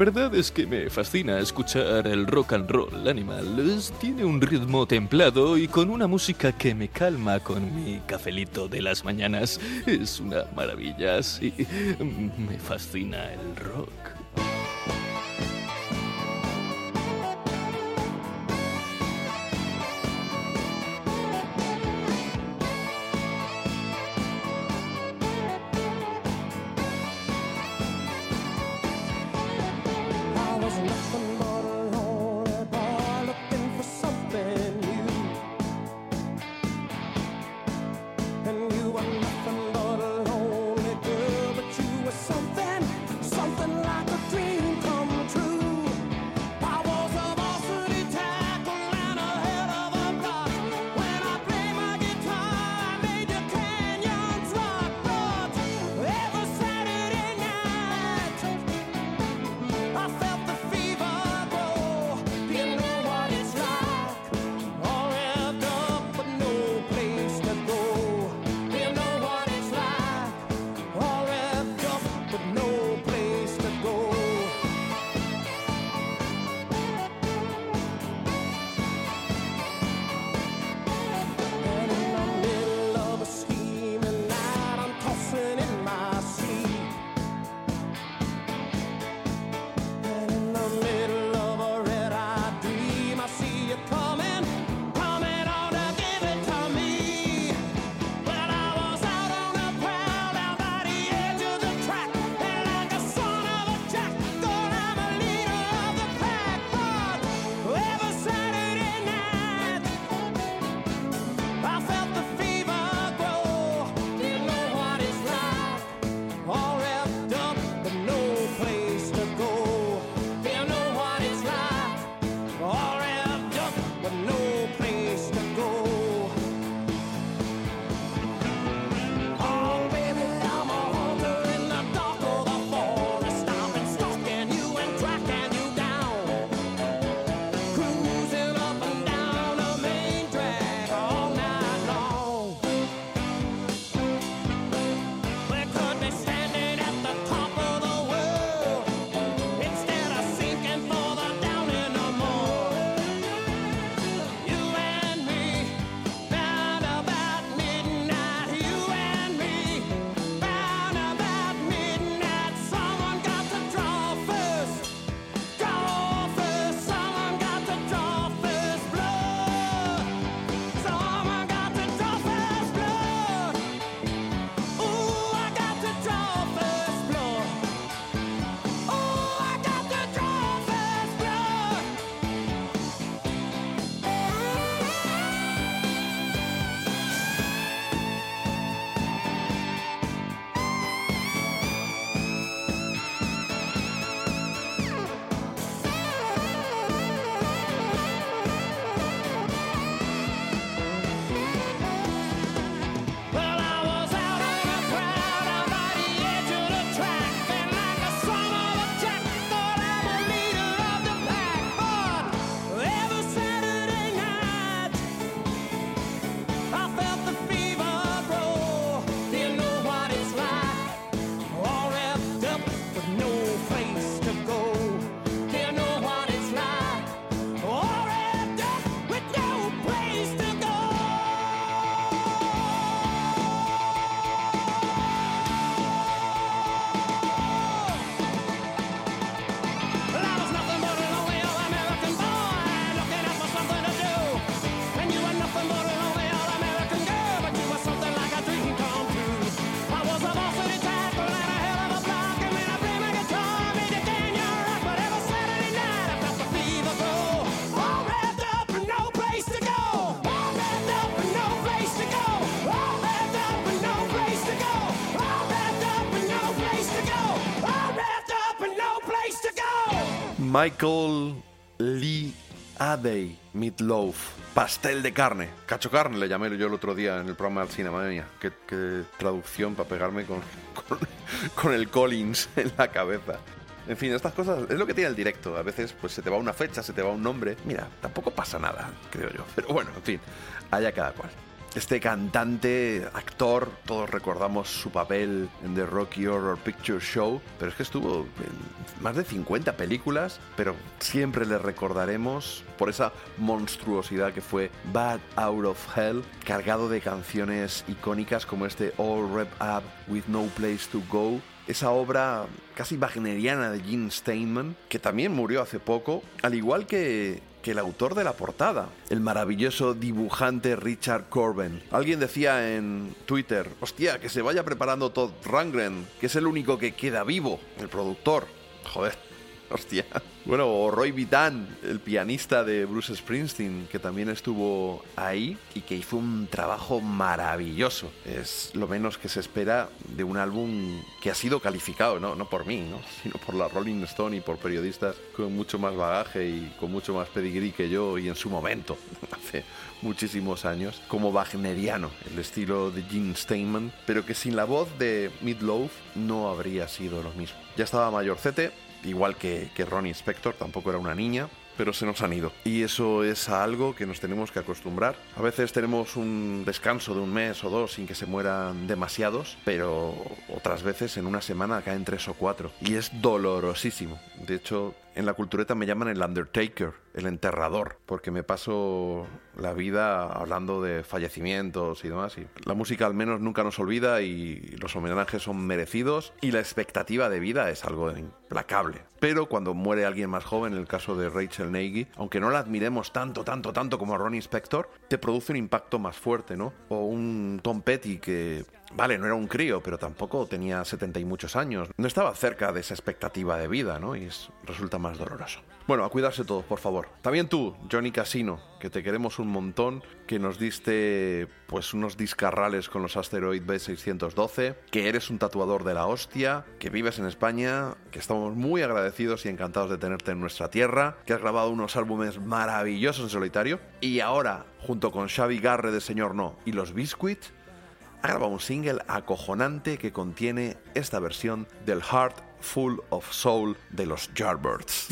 verdad es que me fascina escuchar el rock and roll animal. Tiene un ritmo templado y con una música que me calma con mi cafelito de las mañanas. Es una maravilla, sí. Me fascina el Michael Lee Adey Meatloaf. Pastel de carne. Cacho carne le llamé yo el otro día en el programa del cine, madre mía. Qué, qué traducción para pegarme con, con, el Collins en la cabeza. En fin, estas cosas es lo que tiene el directo. A veces pues se te va una fecha, se te va un nombre. Mira, tampoco pasa nada, creo yo. Pero bueno, en fin, allá cada cual. Este cantante, actor, todos recordamos su papel en The Rocky Horror Picture Show, pero es que estuvo en más de 50 películas, pero siempre le recordaremos por esa monstruosidad que fue Bad Out of Hell, cargado de canciones icónicas como este All Rep Up with No Place to Go, esa obra casi wagneriana de Gene Steinman, que también murió hace poco, al igual que, que el autor de la portada, el maravilloso dibujante Richard Corben. Alguien decía en Twitter, hostia, que se vaya preparando Todd Rangren, que es el único que queda vivo, el productor. Joder, hostia. Bueno, o Roy Vitan, el pianista de Bruce Springsteen, que también estuvo ahí y que hizo un trabajo maravilloso. Es lo menos que se espera de un álbum que ha sido calificado, no, no por mí, ¿no? sino por la Rolling Stone y por periodistas con mucho más bagaje y con mucho más pedigrí que yo y en su momento, hace muchísimos años, como wagneriano, el estilo de Gene Steinman, pero que sin la voz de Meatloaf no habría sido lo mismo. Ya estaba mayorcete, igual que, que Ronnie Spector, tampoco era una niña, pero se nos han ido. Y eso es algo que nos tenemos que acostumbrar. A veces tenemos un descanso de un mes o dos sin que se mueran demasiados, pero otras veces en una semana caen tres o cuatro. Y es dolorosísimo. De hecho, en la cultureta me llaman el Undertaker, el enterrador, porque me paso la vida hablando de fallecimientos y demás. Y la música al menos nunca nos olvida y los homenajes son merecidos y la expectativa de vida es algo implacable. Pero cuando muere alguien más joven, en el caso de Rachel Nagy, aunque no la admiremos tanto, tanto, tanto como a Ronnie Spector, te produce un impacto más fuerte, ¿no? O un Tom Petty que Vale, no era un crío, pero tampoco tenía 70 y muchos años. No estaba cerca de esa expectativa de vida, ¿no? Y es- resulta más doloroso. Bueno, a cuidarse todos, por favor. También tú, Johnny Casino, que te queremos un montón, que nos diste pues unos discarrales con los Asteroid B612, que eres un tatuador de la hostia, que vives en España, que estamos muy agradecidos y encantados de tenerte en nuestra tierra, que has grabado unos álbumes maravillosos en solitario y ahora, junto con Xavi Garre de Señor No y los Biscuits, ha grabado un single acojonante que contiene esta versión del Heart Full of Soul de los Yardbirds.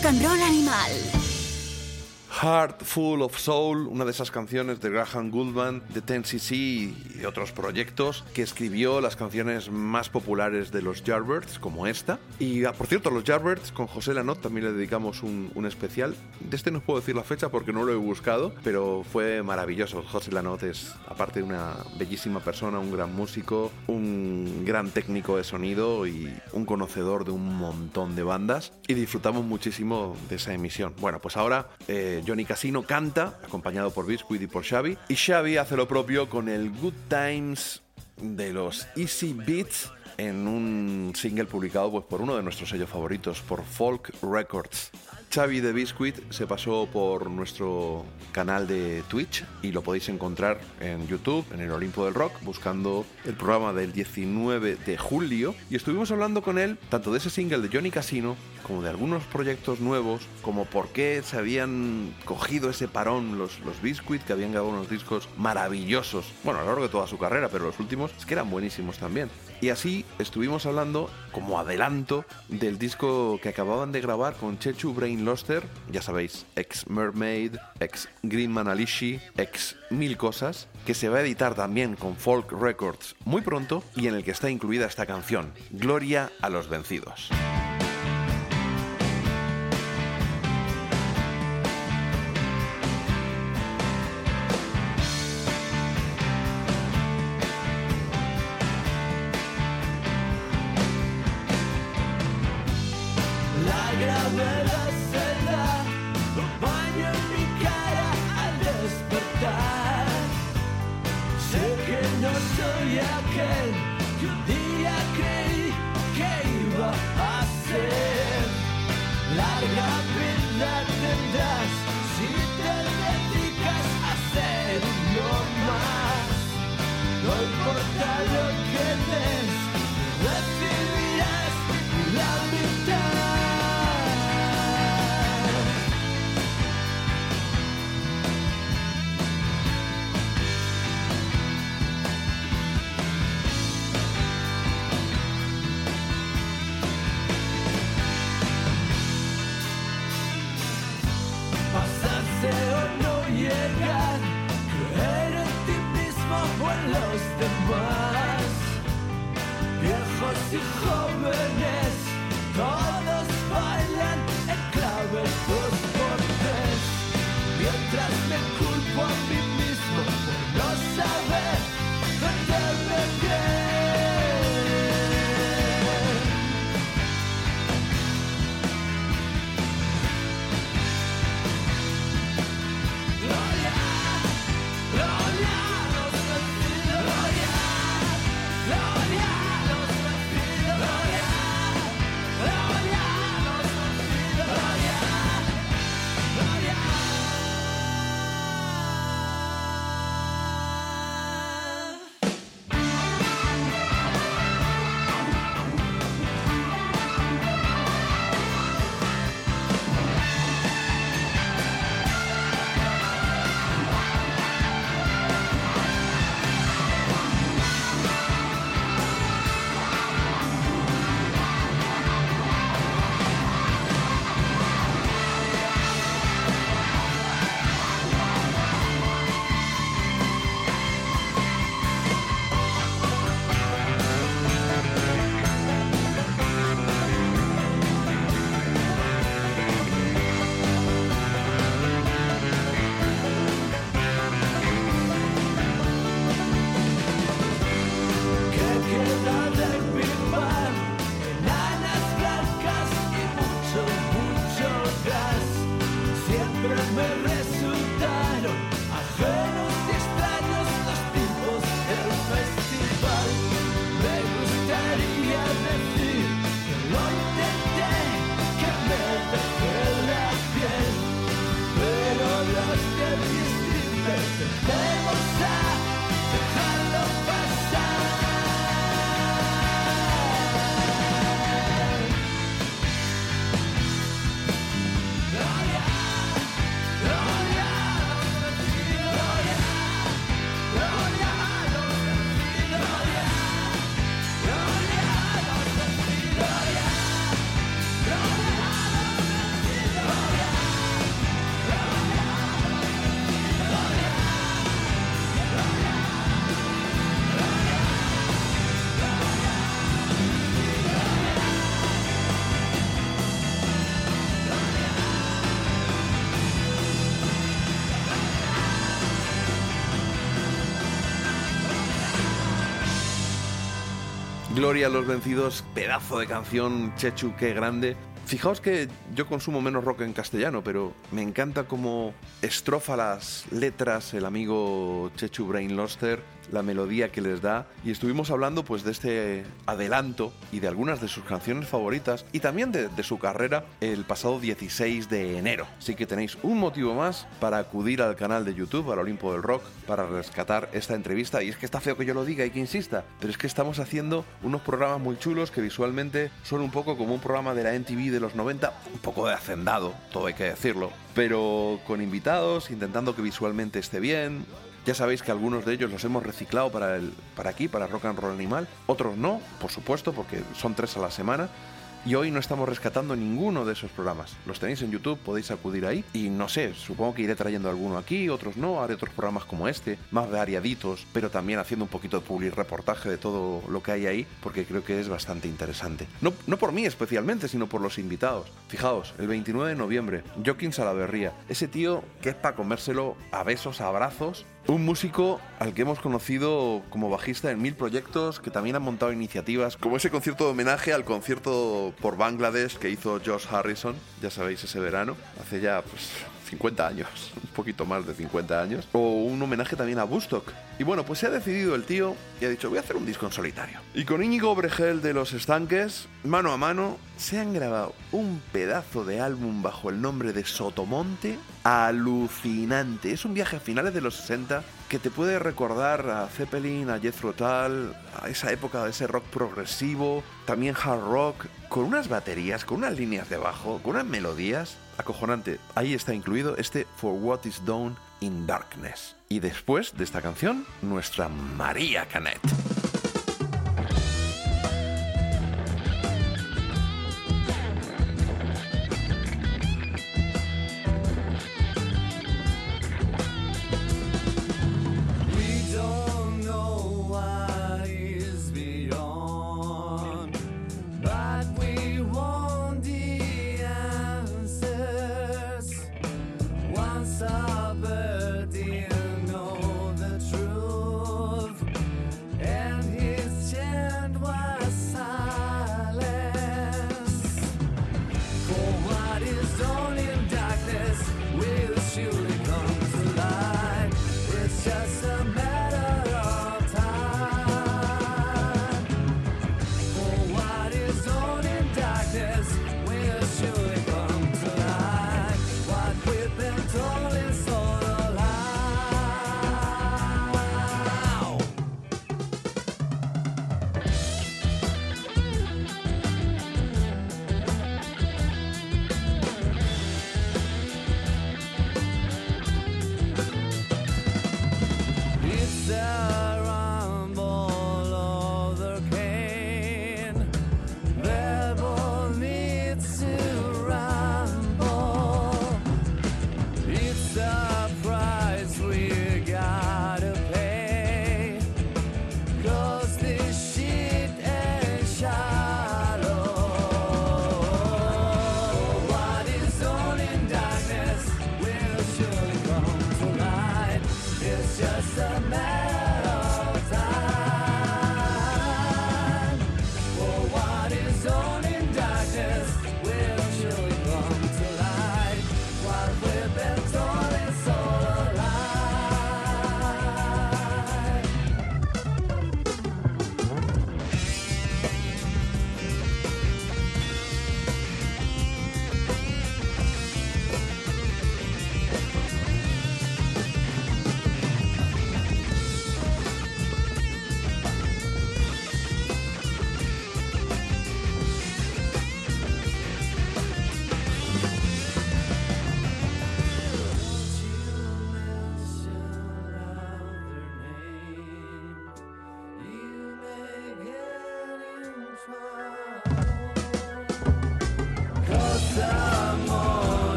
Rock and Roll Animal. Heart Full of Soul, una de esas canciones de Graham Goldman, de 10cc y otros proyectos, que escribió las canciones más populares de los Yardbirds, como esta. Y ah, por cierto, los Yardbirds, con José Lanot también le dedicamos un, un especial. De este no puedo decir la fecha porque no lo he buscado, pero fue maravilloso. José Lanot es, aparte de una bellísima persona, un gran músico, un gran técnico de sonido y un conocedor de un montón de bandas. Y disfrutamos muchísimo de esa emisión. Bueno, pues ahora eh, Johnny Casino canta, acompañado por Biscuit y por Xavi. Y Xavi hace lo propio con el Good Times de los Easy Beats en un single publicado pues, por uno de nuestros sellos favoritos, por Folk Records. Xavi de Biscuit se pasó por nuestro canal de Twitch y lo podéis encontrar en YouTube, en el Olimpo del Rock, buscando el programa del 19 de julio. Y estuvimos hablando con él tanto de ese single de Johnny Casino como de algunos proyectos nuevos, como por qué se habían cogido ese parón los, los Biscuit, que habían grabado unos discos maravillosos, bueno, a lo largo de toda su carrera, pero los últimos es que eran buenísimos también. Y así estuvimos hablando como adelanto del disco que acababan de grabar con Chechu Brain Loster, ya sabéis, ex Mermaid, ex Greenman Alishi, ex mil cosas, que se va a editar también con Folk Records muy pronto y en el que está incluida esta canción, Gloria a los vencidos. Gloria a los vencidos, pedazo de canción, Chechu, qué grande. Fijaos que yo consumo menos rock en castellano, pero me encanta cómo estrofa las letras el amigo Chechu Brainloster, la melodía que les da. Y estuvimos hablando pues de este adelanto y de algunas de sus canciones favoritas y también de, de su carrera el pasado 16 de enero. Así que tenéis un motivo más para acudir al canal de YouTube, al Olimpo del Rock, para rescatar esta entrevista. Y es que está feo que yo lo diga y que insista, pero es que estamos haciendo unos programas muy chulos que visualmente son un poco como un programa de la NTV de los 90, un poco de hacendado, todo hay que decirlo, pero con invitados, intentando que visualmente esté bien. Ya sabéis que algunos de ellos los hemos reciclado para, el, para aquí, para Rock and Roll Animal, otros no, por supuesto, porque son tres a la semana. Y hoy no estamos rescatando ninguno de esos programas. Los tenéis en YouTube, podéis acudir ahí. Y no sé, supongo que iré trayendo alguno aquí, otros no. Haré otros programas como este, más variaditos, pero también haciendo un poquito de public reportaje de todo lo que hay ahí, porque creo que es bastante interesante. No, no por mí especialmente, sino por los invitados. Fijaos, el 29 de noviembre, Joaquín Salaverría. Ese tío que es para comérselo a besos, a abrazos, un músico al que hemos conocido como bajista en mil proyectos, que también ha montado iniciativas, como ese concierto de homenaje al concierto por Bangladesh que hizo Josh Harrison, ya sabéis, ese verano, hace ya pues 50 años, un poquito más de 50 años, o un homenaje también a Bustock. Y bueno, pues se ha decidido el tío y ha dicho, voy a hacer un disco en solitario. Y con Íñigo Bregel de Los Estanques, mano a mano, se han grabado un pedazo de álbum bajo el nombre de Sotomonte alucinante. Es un viaje a finales de los 60 que te puede recordar a Zeppelin, a Jethro Tull, a esa época de ese rock progresivo, también hard rock, con unas baterías, con unas líneas de bajo, con unas melodías. Acojonante. Ahí está incluido este For What Is Done in Darkness. Y después de esta canción, nuestra María Canet.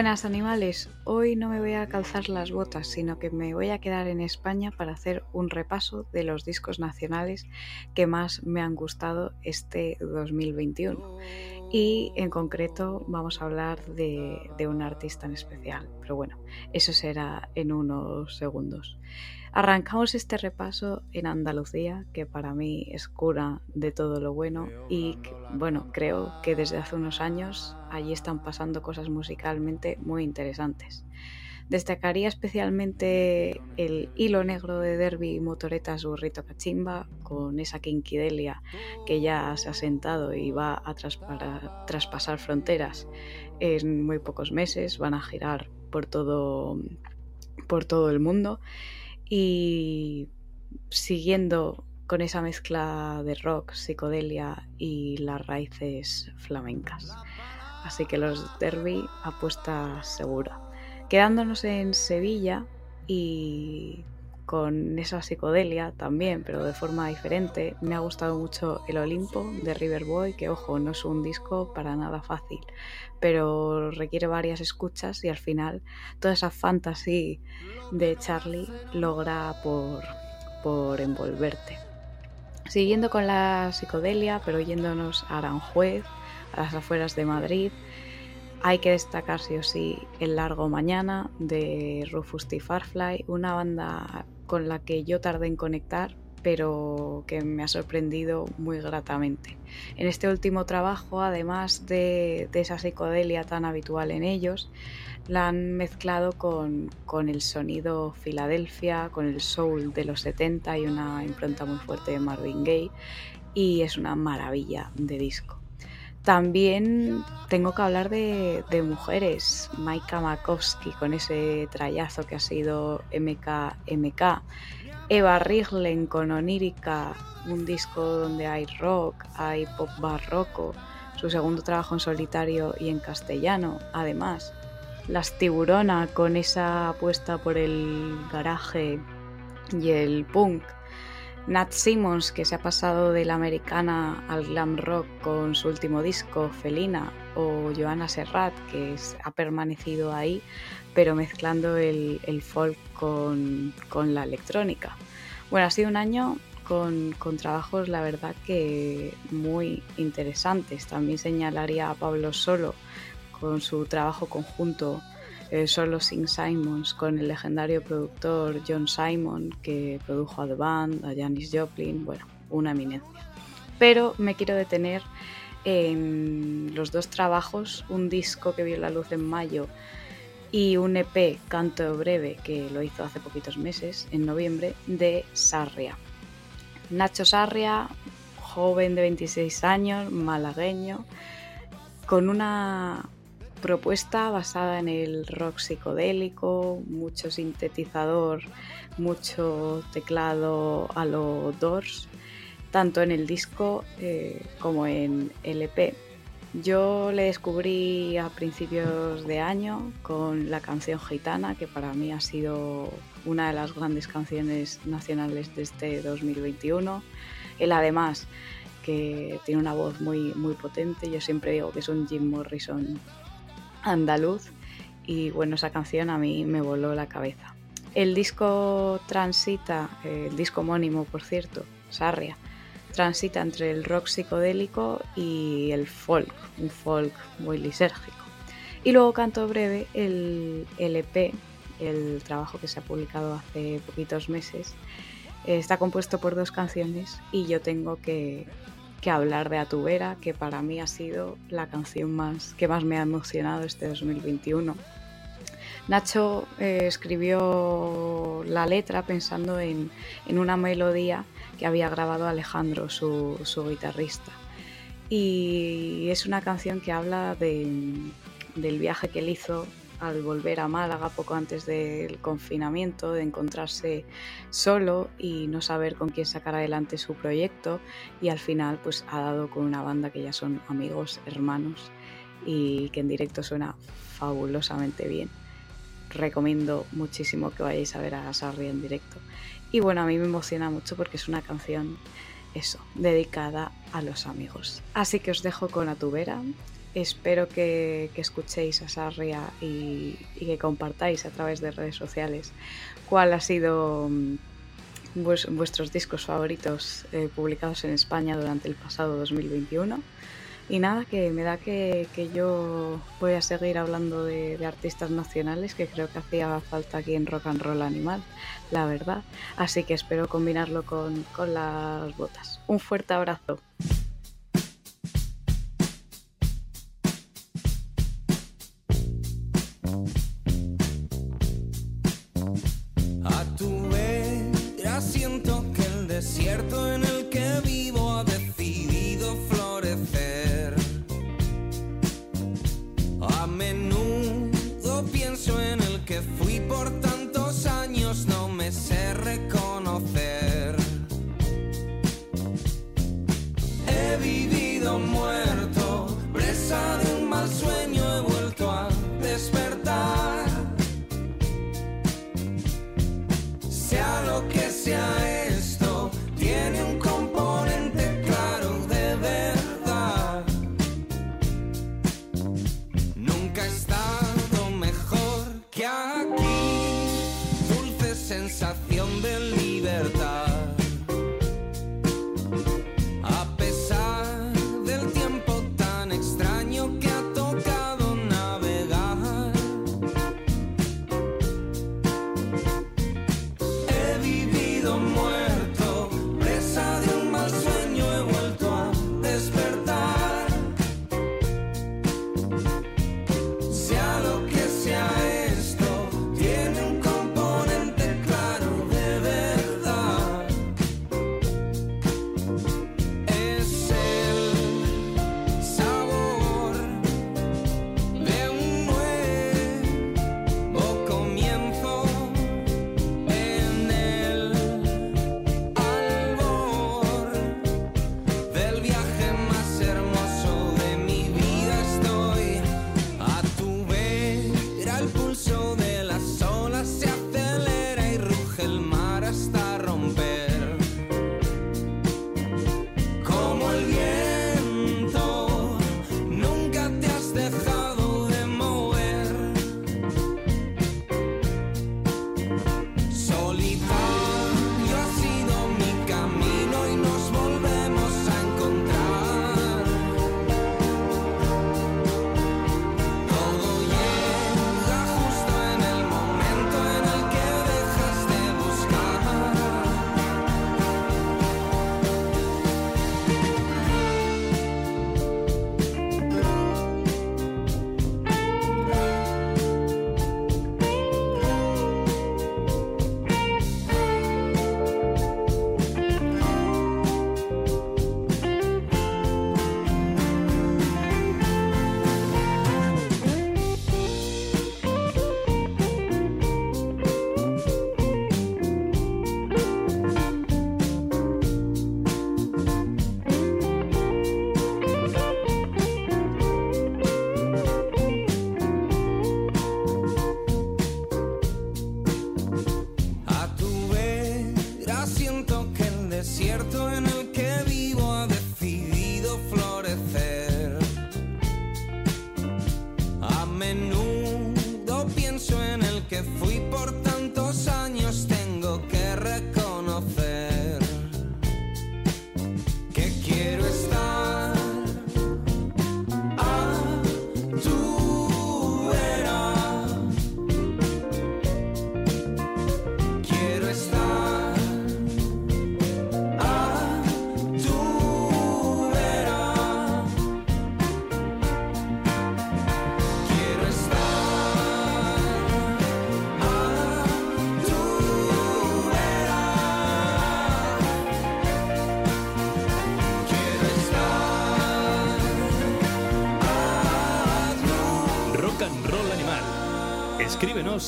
Buenas animales, hoy no me voy a calzar las botas, sino que me voy a quedar en España para hacer un repaso de los discos nacionales que más me han gustado este 2021. Y en concreto vamos a hablar de, de un artista en especial, pero bueno, eso será en unos segundos. Arrancamos este repaso en Andalucía, que para mí es cura de todo lo bueno y bueno, creo que desde hace unos años allí están pasando cosas musicalmente muy interesantes. Destacaría especialmente el hilo negro de Derby y Motoretas Burrito Cachimba, con esa quinquidelia que ya se ha sentado y va a traspasar fronteras en muy pocos meses, van a girar por todo, por todo el mundo y siguiendo con esa mezcla de rock, psicodelia y las raíces flamencas. Así que los Derby apuesta segura. Quedándonos en Sevilla y con esa psicodelia también, pero de forma diferente, me ha gustado mucho El Olimpo de Riverboy, que ojo, no es un disco para nada fácil, pero requiere varias escuchas y al final toda esa fantasy de Charlie logra por, por envolverte. Siguiendo con la psicodelia, pero yéndonos a Aranjuez, a las afueras de Madrid, hay que destacar sí o sí El Largo Mañana de Rufus T. Farfly, una banda con la que yo tardé en conectar, pero que me ha sorprendido muy gratamente. En este último trabajo, además de, esa psicodelia tan habitual en ellos, la han mezclado con, con el sonido Filadelfia, con el soul de los 70 y una impronta muy fuerte de Marvin Gaye, y es una maravilla de disco. También tengo que hablar de, mujeres, Maika Makowski con ese trayazo que ha sido MKMK, Eva Riglen con Onírica, un disco donde hay rock, hay pop barroco, su segundo trabajo en solitario y en castellano, además. Las Tiburona con esa apuesta por el garaje y el punk. Nat Simmons, que se ha pasado de la americana al glam rock con su último disco, Felina, o Joana Serrat, que ha permanecido ahí, pero mezclando el, el folk con, con la electrónica. Bueno, ha sido un año con, con trabajos, la verdad, que muy interesantes. También señalaría a Pablo Solo con su trabajo conjunto eh, Solo Sin Simons con el legendario productor John Simon que produjo a The Band, a Janis Joplin, bueno, una eminencia. Pero me quiero detener en los dos trabajos, un disco que vio la luz en mayo y un EP Canto Breve que lo hizo hace poquitos meses, en noviembre, de Sarria. Nacho Sarria, joven de 26 años, malagueño, con una propuesta basada en el rock psicodélico, mucho sintetizador, mucho teclado a lo Doors, tanto en el disco eh, como en el EP. Yo le descubrí a principios de año con la canción Gitana, que para mí ha sido una de las grandes canciones nacionales de este 2021. Él además que tiene una voz muy, muy potente, yo siempre digo que es un Jim Morrison andaluz y bueno, esa canción a mí me voló la cabeza. El disco transita, el disco homónimo por cierto, Sarria, transita entre el rock psicodélico y el folk, un folk muy lisérgico. Y luego Canto Breve, el LP, el trabajo que se ha publicado hace poquitos meses, eh, está compuesto por dos canciones y yo tengo que, que hablar de Atubera, que para mí ha sido la canción más, que más me ha emocionado este 2021. Nacho eh, escribió la letra pensando en, en, una melodía que había grabado Alejandro, su, su, guitarrista. Y es una canción que habla de, del viaje que él hizo al volver a Málaga poco antes del confinamiento, de encontrarse solo y no saber con quién sacar adelante su proyecto y al final pues ha dado con una banda que ya son amigos, hermanos y que en directo suena fabulosamente bien. Recomiendo muchísimo que vayáis a ver a Sarri en directo. Y bueno, a mí me emociona mucho porque es una canción, eso, dedicada a los amigos. Así que os dejo con Atubera espero que, que, escuchéis a Sarria y, y, que compartáis a través de redes sociales cuál ha sido mm, vues, vuestros discos favoritos eh, publicados en España durante el pasado 2021. Y nada, que me da que, que yo voy a seguir hablando de, de, artistas nacionales que creo que hacía falta aquí en Rock and Roll Animal, la verdad. Así que espero combinarlo con, con las botas. Un fuerte abrazo. perdón.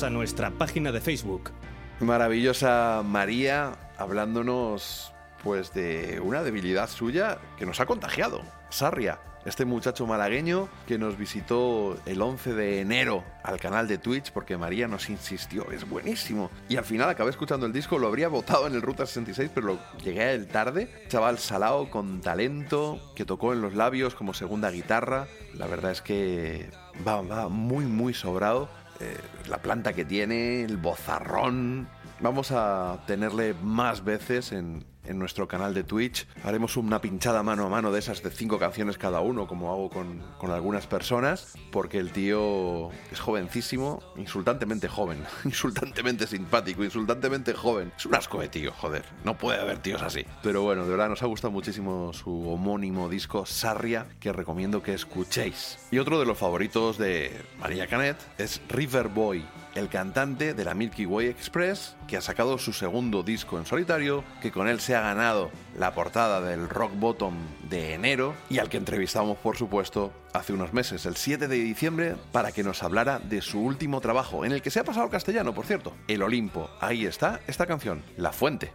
A nuestra página de Facebook. Maravillosa María hablándonos pues de una debilidad suya que nos ha contagiado, Sarria. Este muchacho malagueño que nos visitó el 11 de enero al canal de Twitch porque María nos insistió, es buenísimo. Y al final acabé escuchando el disco, lo habría votado en el Ruta 66, pero lo llegué a él tarde. Chaval salao con talento, que tocó en los labios como segunda guitarra. La verdad es que va, va muy, muy sobrado eh, la planta que tiene, el bozarrón. Vamos a tenerle más veces en, en nuestro canal de Twitch. Haremos una pinchada mano a mano de esas de cinco canciones cada uno, como hago con, con algunas personas, porque el tío es jovencísimo, insultantemente joven, insultantemente simpático, insultantemente joven. Es un asco de tío, joder. No puede haber tíos así. Pero bueno, de verdad nos ha gustado muchísimo su homónimo disco Sarria, que recomiendo que escuchéis. Y otro de los favoritos de María Canet es River Boy el cantante de la Milky Way Express, que ha sacado su segundo disco en solitario, que con él se ha ganado la portada del Rock Bottom de enero y al que entrevistamos, por supuesto, hace unos meses, el 7 de diciembre, para que nos hablara de su último trabajo, en el que se ha pasado al castellano, por cierto, El Olimpo. Ahí está esta canción, La Fuente.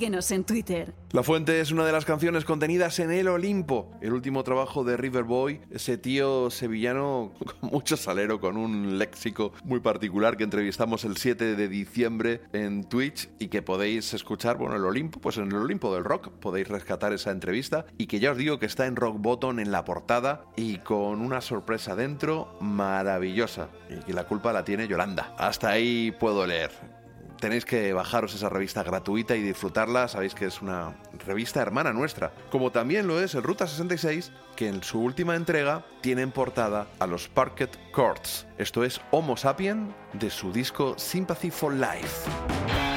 Síguenos en Twitter. La Fuente es una de las canciones contenidas en El Olimpo, el último trabajo de Riverboy, ese tío sevillano con mucho salero, con un léxico muy particular que entrevistamos el 7 de diciembre en Twitch y que podéis escuchar, bueno, El Olimpo, pues en El Olimpo del Rock podéis rescatar esa entrevista y que ya os digo que está en Rock Bottom en la portada y con una sorpresa dentro maravillosa y que la culpa la tiene Yolanda. Hasta ahí puedo leer tenéis que bajaros esa revista gratuita y disfrutarla. Sabéis que es una revista hermana nuestra. Como también lo es el Ruta 66, que en su última entrega tiene en portada a los Parket Courts. Esto es Homo Sapien de su disco Sympathy for Life.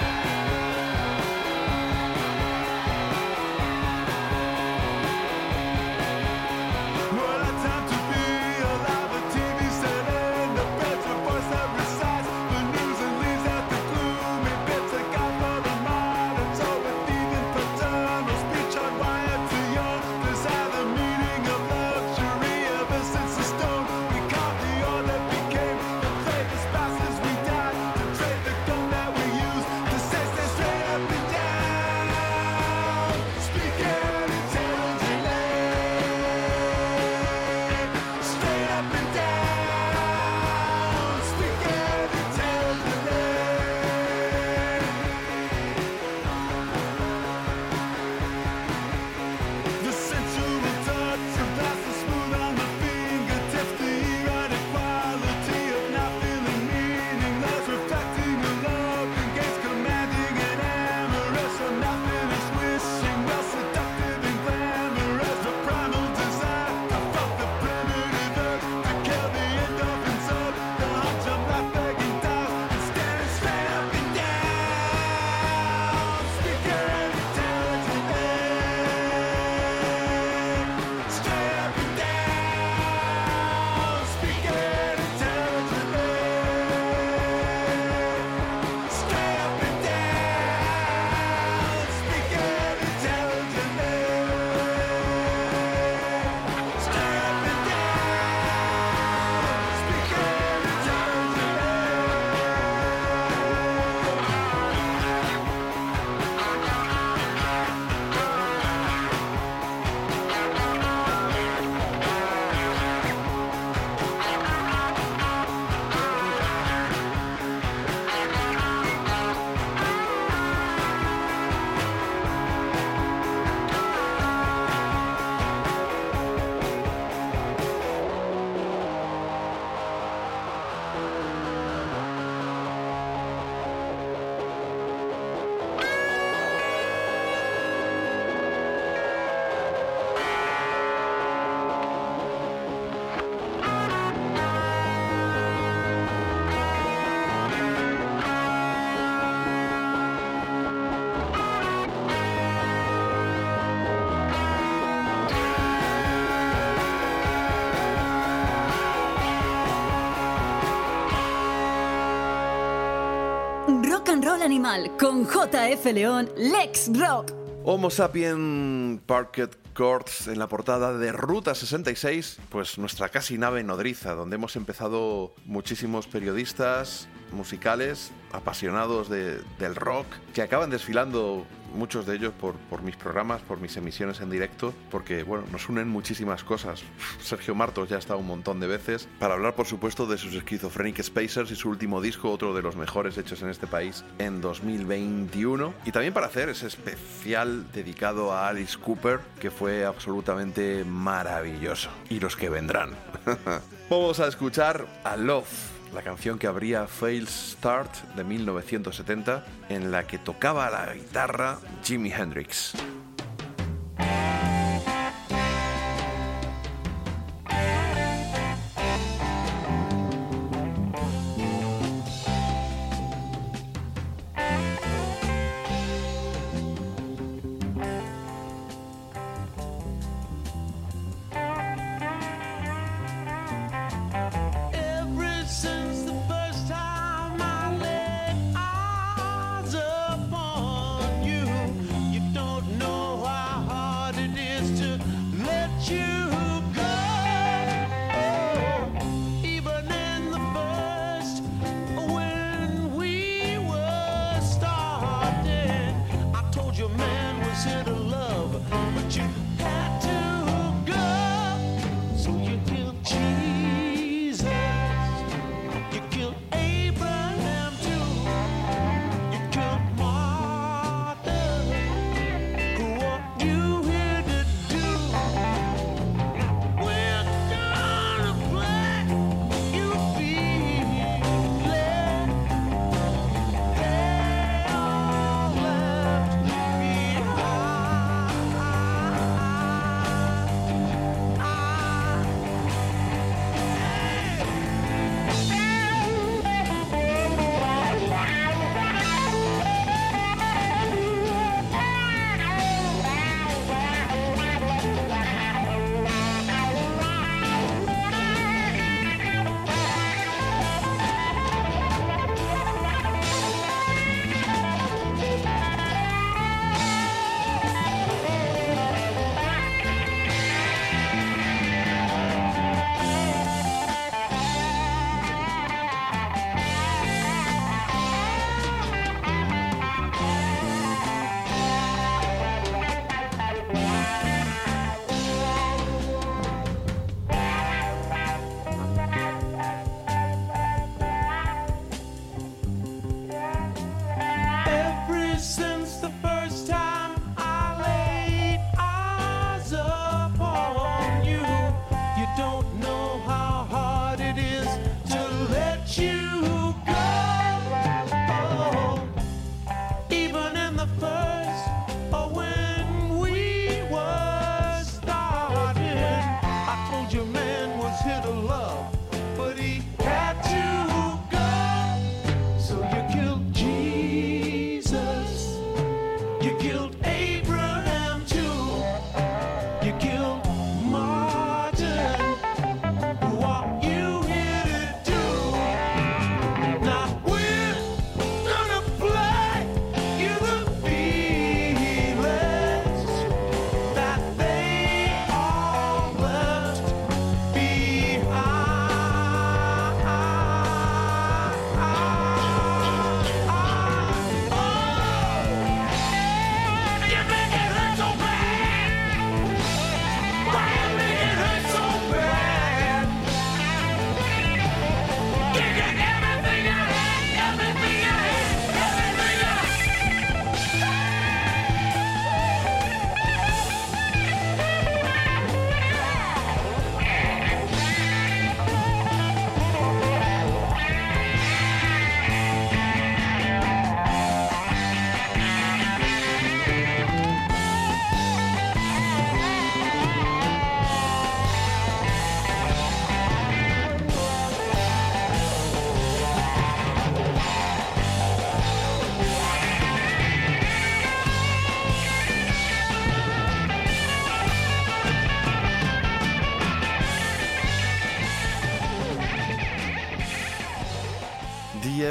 Animal con JF León, Lex Rock. Homo sapien Parket Courts en la portada de Ruta 66, pues nuestra casi nave nodriza, donde hemos empezado muchísimos periodistas musicales apasionados de- del rock, que acaban desfilando muchos de ellos por, por mis programas, por mis emisiones en directo, porque bueno, nos unen muchísimas cosas. Sergio Martos ya ha estado un montón de veces para hablar, por supuesto, de sus Schizophrenic Spacers y su último disco, otro de los mejores hechos en este país en 2021. Y también para hacer ese especial dedicado a Alice Cooper, que fue absolutamente maravilloso. Y los que vendrán. Vamos a escuchar a Love la canción que abría Fail Start de 1970, en la que tocaba la guitarra Jimi Hendrix.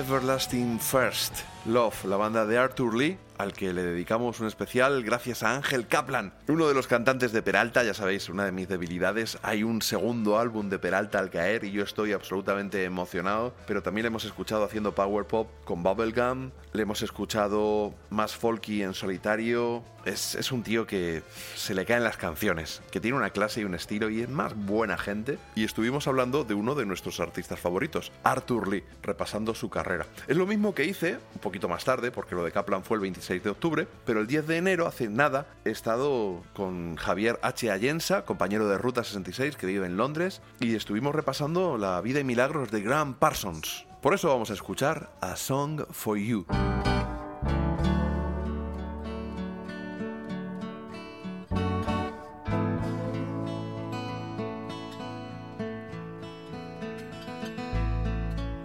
Everlasting First. Love, la banda de Arthur Lee, al que le dedicamos un especial gracias a Ángel Kaplan, uno de los cantantes de Peralta, ya sabéis, una de mis debilidades. Hay un segundo álbum de Peralta al caer y yo estoy absolutamente emocionado, pero también le hemos escuchado haciendo power pop con Bubblegum, le hemos escuchado más folky en solitario. Es, es un tío que se le caen las canciones, que tiene una clase y un estilo y es más buena gente. Y estuvimos hablando de uno de nuestros artistas favoritos, Arthur Lee, repasando su carrera. Es lo mismo que hice un poquito más tarde, porque lo de Kaplan fue el 26 de octubre, pero el 10 de enero, hace nada, he estado con Javier H. Allensa, compañero de Ruta 66 que vive en Londres, y estuvimos repasando la vida y milagros de Graham Parsons. Por eso vamos a escuchar A Song for You.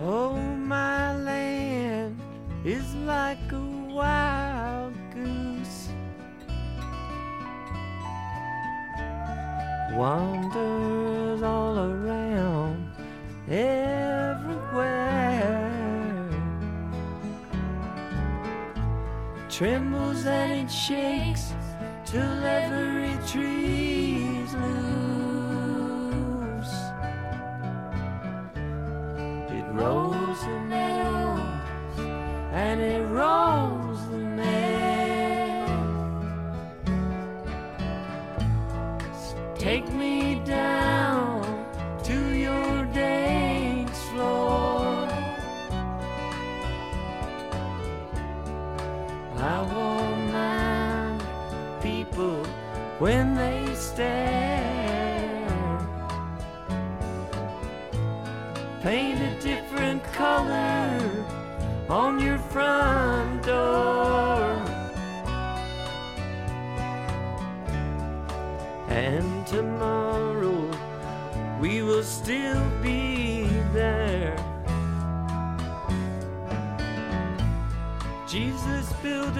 Oh, Trembles and it shakes till every tree's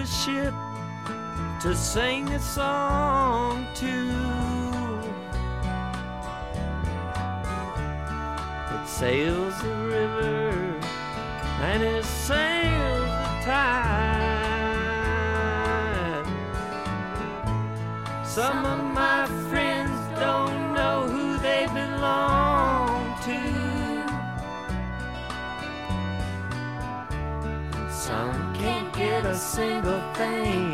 ship to sing a song to. It sails the river and it sails single thing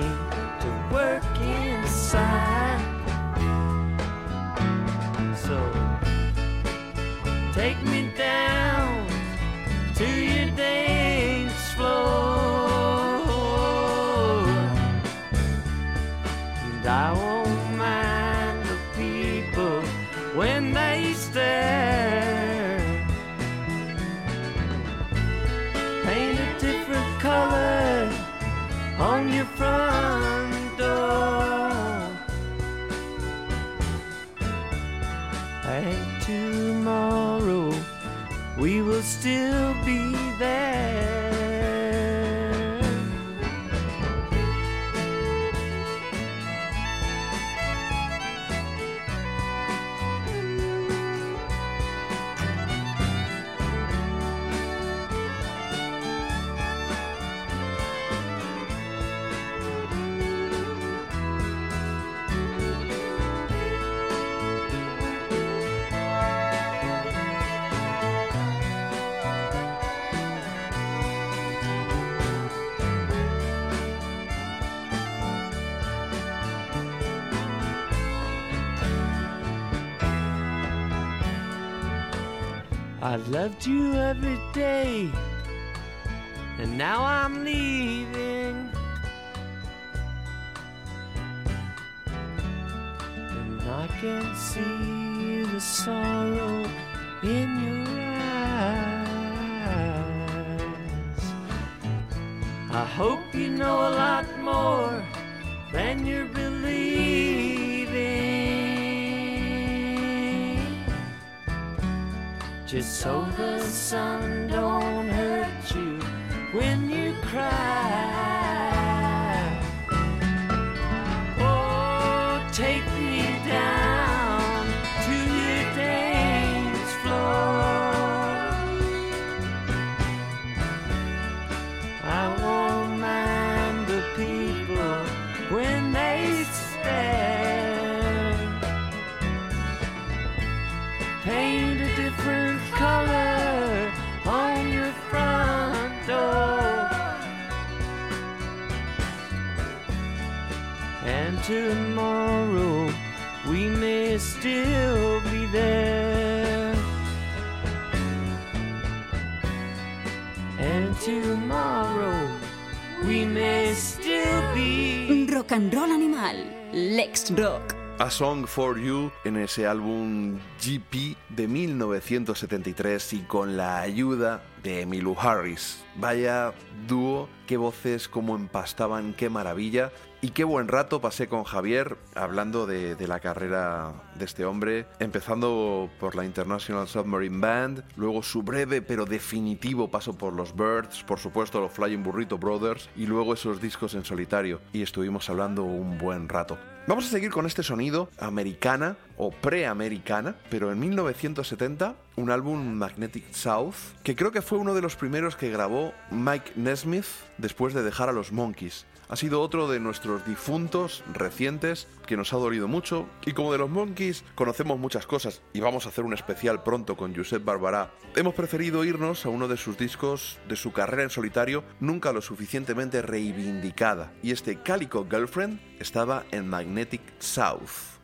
Song for You en ese álbum GP de 1973 y con la ayuda de Emmylou Harris. Vaya dúo, qué voces, cómo empastaban, qué maravilla. Y qué buen rato pasé con Javier hablando de, de la carrera de este hombre, empezando por la International Submarine Band, luego su breve pero definitivo paso por los Birds, por supuesto los Flying Burrito Brothers y luego esos discos en solitario. Y estuvimos hablando un buen rato. Vamos a seguir con este sonido americana o preamericana, pero en 1970 un álbum Magnetic South, que creo que fue uno de los primeros que grabó Mike Nesmith después de dejar a los Monkeys. Ha sido otro de nuestros difuntos recientes que nos ha dolido mucho y como de los Monkeys conocemos muchas cosas y vamos a hacer un especial pronto con Josep Barbará, hemos preferido irnos a uno de sus discos de su carrera en solitario nunca lo suficientemente reivindicada y este Calico Girlfriend estaba en Magnetic South.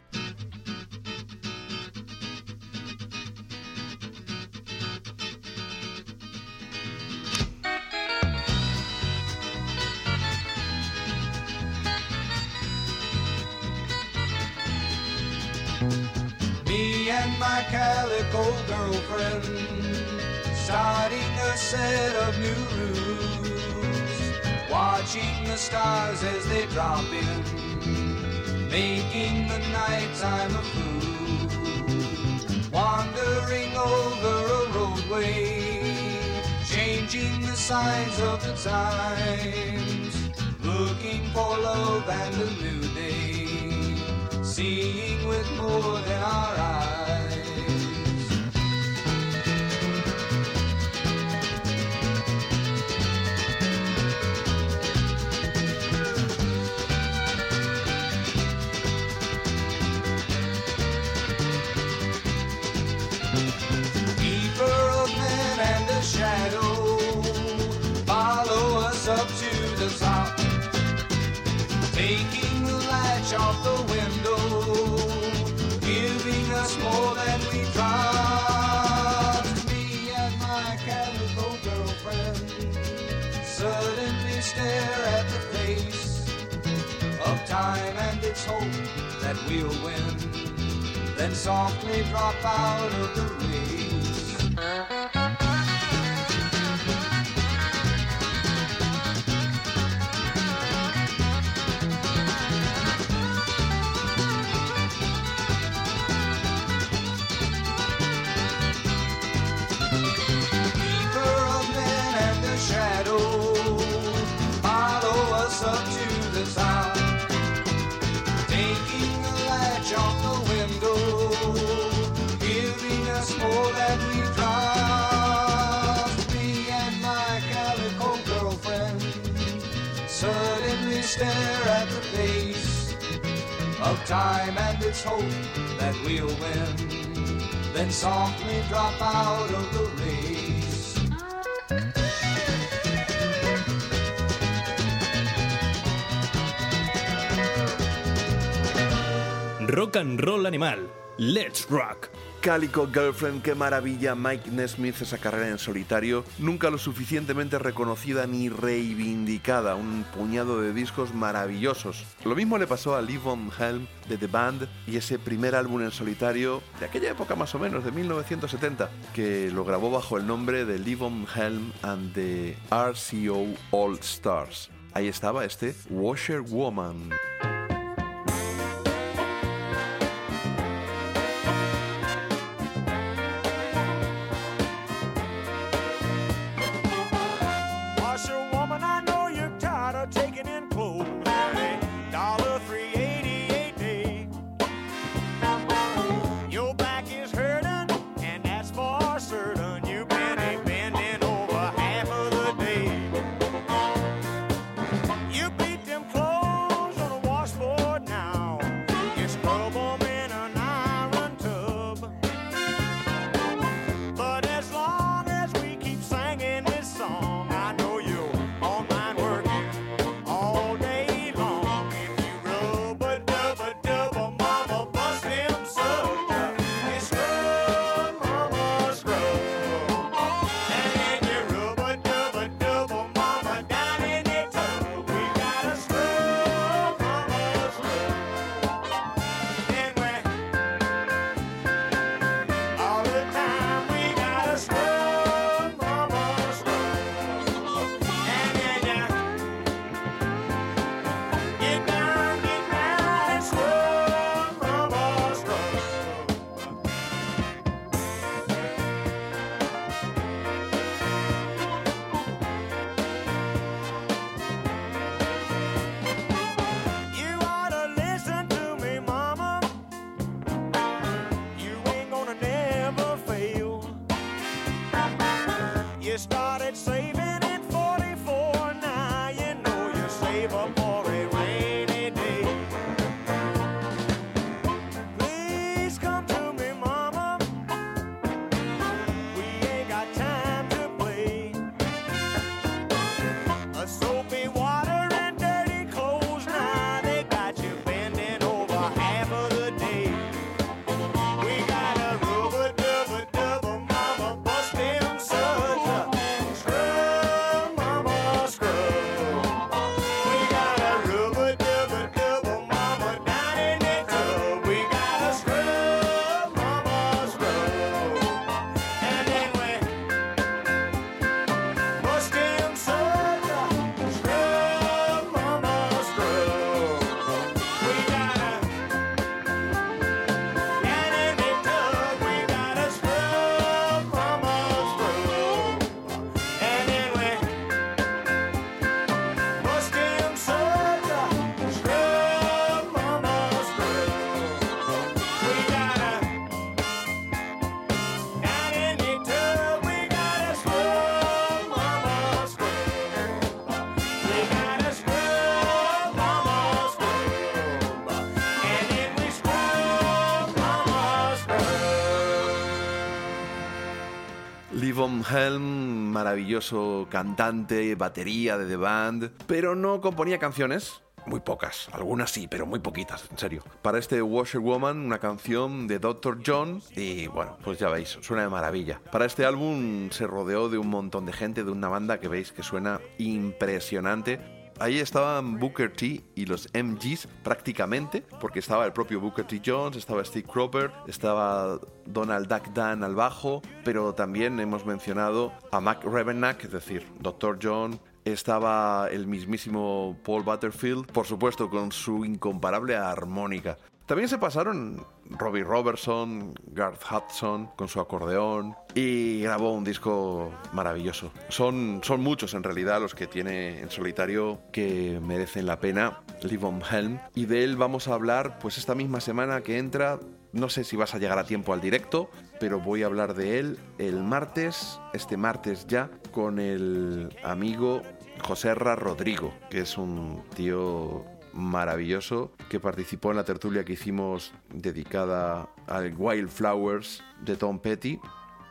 Calico girlfriend starting a set of new rules, watching the stars as they drop in, making the nighttime a fool, wandering over a roadway, changing the signs of the times, looking for love and a new day. Seeing with more than our eyes. Latch off the window, giving us more than we dropped. Me and my calico girlfriend suddenly stare at the face of time and its hope that we'll win, then softly drop out of the race. Time and its hope that we'll win then softly drop out of the race. Rock and roll animal. Let's rock. Calico Girlfriend, qué maravilla, Mike Nesmith, esa carrera en solitario, nunca lo suficientemente reconocida ni reivindicada, un puñado de discos maravillosos. Lo mismo le pasó a Lee Von Helm de The Band y ese primer álbum en solitario de aquella época más o menos, de 1970, que lo grabó bajo el nombre de Lee Von Helm and the RCO All Stars. Ahí estaba este Washer Woman. Livon Helm, maravilloso cantante, batería de The Band, pero no componía canciones, muy pocas, algunas sí, pero muy poquitas, en serio. Para este Washer Woman, una canción de Dr. John, y bueno, pues ya veis, suena de maravilla. Para este álbum se rodeó de un montón de gente, de una banda que veis que suena impresionante. Ahí estaban Booker T y los MGs prácticamente, porque estaba el propio Booker T. Jones, estaba Steve Cropper, estaba Donald Duck Dan al bajo, pero también hemos mencionado a Mac Revenack, es decir, Dr. John, estaba el mismísimo Paul Butterfield, por supuesto con su incomparable armónica. También se pasaron Robbie Robertson, Garth Hudson con su acordeón y grabó un disco maravilloso. Son, son muchos en realidad los que tiene en solitario que merecen la pena, Livon Helm, y de él vamos a hablar pues esta misma semana que entra. No sé si vas a llegar a tiempo al directo, pero voy a hablar de él el martes, este martes ya, con el amigo Joserra Rodrigo, que es un tío maravilloso que participó en la tertulia que hicimos dedicada al Wildflowers de Tom Petty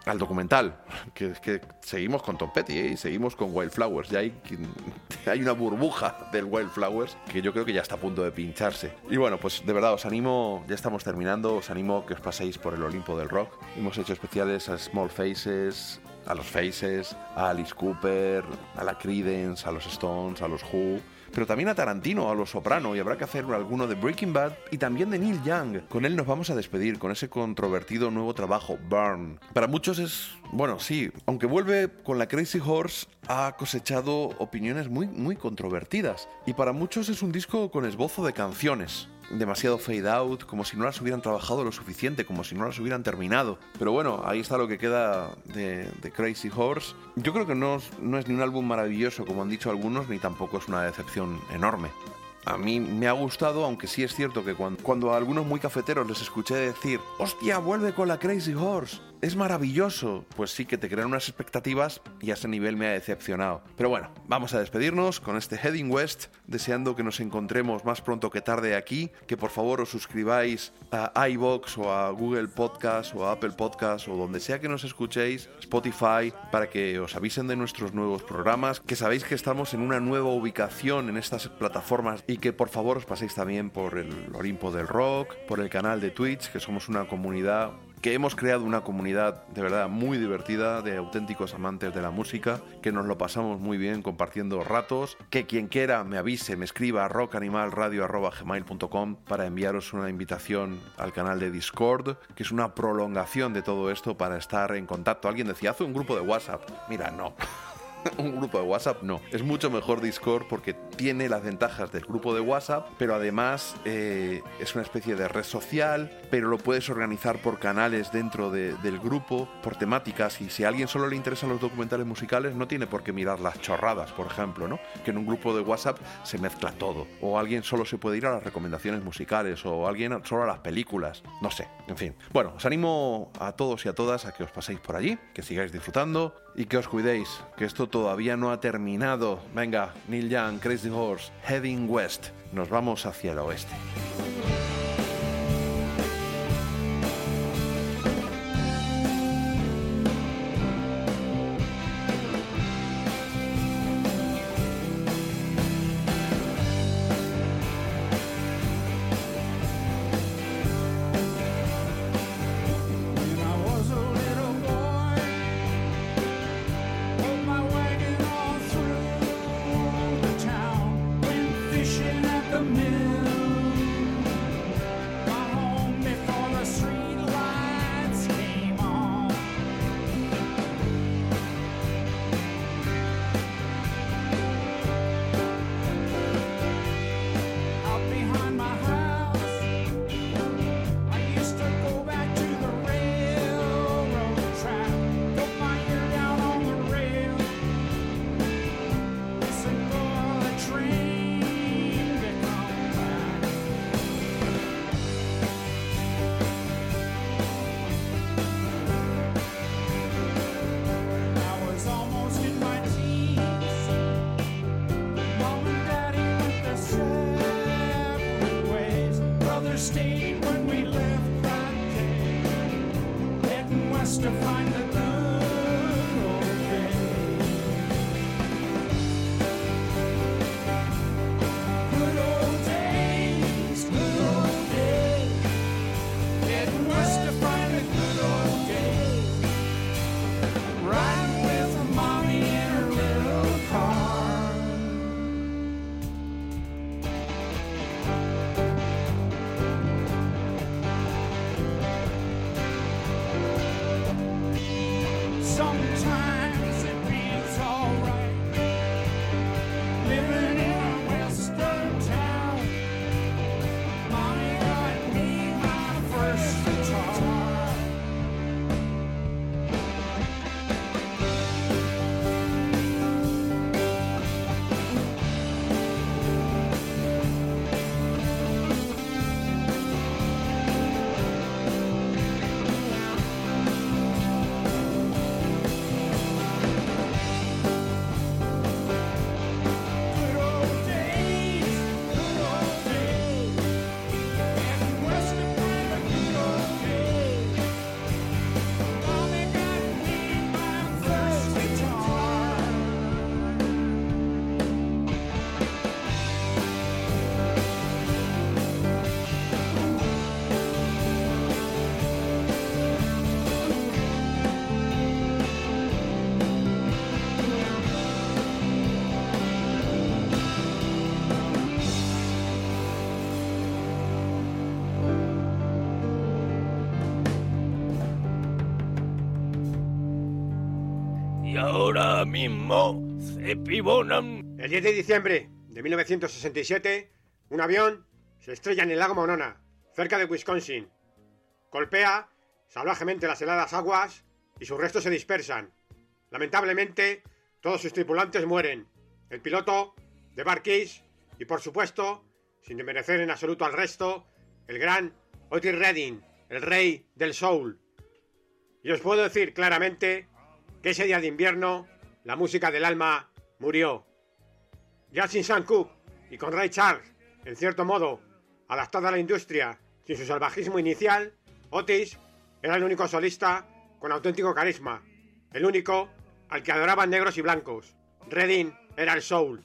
al documental, que, que seguimos con Tom Petty ¿eh? y seguimos con Wildflowers. Ya hay, hay una burbuja del Wildflowers que yo creo que ya está a punto de pincharse. Y bueno, pues de verdad os animo, ya estamos terminando, os animo que os paséis por el Olimpo del Rock. Hemos hecho especiales a Small Faces, a los Faces, a Alice Cooper, a la Creedence, a los Stones, a los Who pero también a Tarantino, a Los Soprano, y habrá que hacer alguno de Breaking Bad y también de Neil Young. Con él nos vamos a despedir, con ese controvertido nuevo trabajo, Burn. Para muchos es, bueno, sí, aunque vuelve con la Crazy Horse, ha cosechado opiniones muy, muy controvertidas. Y para muchos es un disco con esbozo de canciones demasiado fade out, como si no las hubieran trabajado lo suficiente, como si no las hubieran terminado. Pero bueno, ahí está lo que queda de, de Crazy Horse. Yo creo que no, no es ni un álbum maravilloso, como han dicho algunos, ni tampoco es una decepción enorme. A mí me ha gustado, aunque sí es cierto que cuando, cuando a algunos muy cafeteros les escuché decir, hostia, vuelve con la Crazy Horse, es maravilloso, pues sí que te crean unas expectativas y a ese nivel me ha decepcionado. Pero bueno, vamos a despedirnos con este Heading West, deseando que nos encontremos más pronto que tarde aquí, que por favor os suscribáis a iBox o a Google Podcast o a Apple Podcast o donde sea que nos escuchéis, Spotify, para que os avisen de nuestros nuevos programas, que sabéis que estamos en una nueva ubicación en estas plataformas y que por favor os paséis también por el Olimpo del Rock, por el canal de Twitch, que somos una comunidad que hemos creado una comunidad de verdad muy divertida de auténticos amantes de la música, que nos lo pasamos muy bien compartiendo ratos, que quien quiera me avise, me escriba a rockanimalradio.gmail.com para enviaros una invitación al canal de Discord, que es una prolongación de todo esto para estar en contacto. Alguien decía, haz un grupo de WhatsApp. Mira, no. un grupo de WhatsApp no. Es mucho mejor Discord porque tiene las ventajas del grupo de WhatsApp, pero además eh, es una especie de red social, pero lo puedes organizar por canales dentro de- del grupo, por temáticas, y si a alguien solo le interesan los documentales musicales, no tiene por qué mirar las chorradas, por ejemplo, ¿no? Que en un grupo de WhatsApp se mezcla todo. O alguien solo se puede ir a las recomendaciones musicales, o alguien solo a las películas, no sé, en fin. Bueno, os animo a todos y a todas a que os paséis por allí, que sigáis disfrutando y que os cuidéis, que esto todavía no ha terminado. Venga, Neil Young, Crazy Horse, Heading West. Nos vamos hacia el oeste. El 10 de diciembre de 1967, un avión se estrella en el lago Monona, cerca de Wisconsin. Golpea salvajemente las heladas aguas y sus restos se dispersan. Lamentablemente, todos sus tripulantes mueren. El piloto, de Barquis y por supuesto, sin desmerecer en absoluto al resto, el gran Otis Redding, el rey del soul. Y os puedo decir claramente que ese día de invierno la música del alma murió. Ya sin Sam Cooke y con Ray Charles, en cierto modo, adaptada a la industria sin su salvajismo inicial, Otis era el único solista con auténtico carisma, el único al que adoraban negros y blancos. Redding era el soul.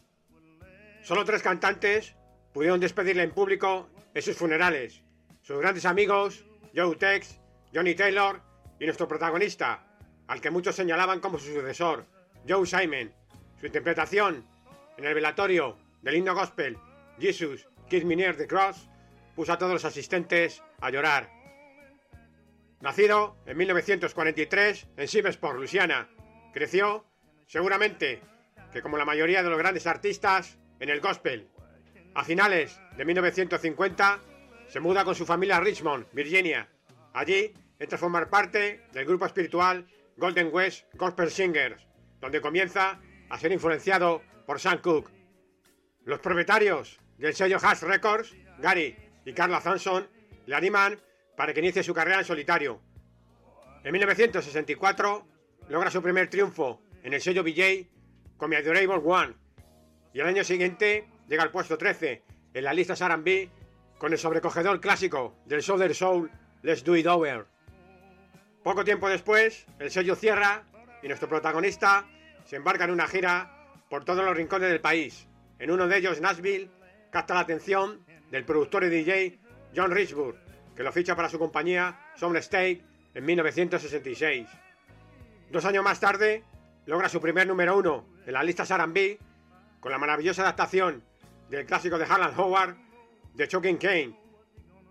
Solo tres cantantes pudieron despedirle en público en sus funerales. Sus grandes amigos, Joe Tex, Johnny Taylor y nuestro protagonista, al que muchos señalaban como su sucesor, Joe Simon. Su interpretación en el velatorio del himno gospel Jesus Kiss Me Near the Cross puso a todos los asistentes a llorar. Nacido en 1943 en Sivesport, Luisiana, creció, seguramente, que como la mayoría de los grandes artistas, en el gospel. A finales de 1950 se muda con su familia a Richmond, Virginia. Allí entra a formar parte del grupo espiritual Golden West Gospel Singers, donde comienza a ser influenciado por Sam Cooke. Los propietarios del sello Hash Records, Gary y Carla Thompson, le animan para que inicie su carrera en solitario. En 1964 logra su primer triunfo en el sello BJ con Mi Adorable One y el año siguiente llega al puesto 13 en las listas R&B con el sobrecogedor clásico del Southern Soul Let's Do It Over. Poco tiempo después, el sello cierra y nuestro protagonista se embarca en una gira por todos los rincones del país. En uno de ellos, Nashville, capta la atención del productor y DJ John Richburg, que lo ficha para su compañía Sound State en 1966. Dos años más tarde, logra su primer número uno en las listas R&B con la maravillosa adaptación del clásico de Harlan Howard, The Choking Kane.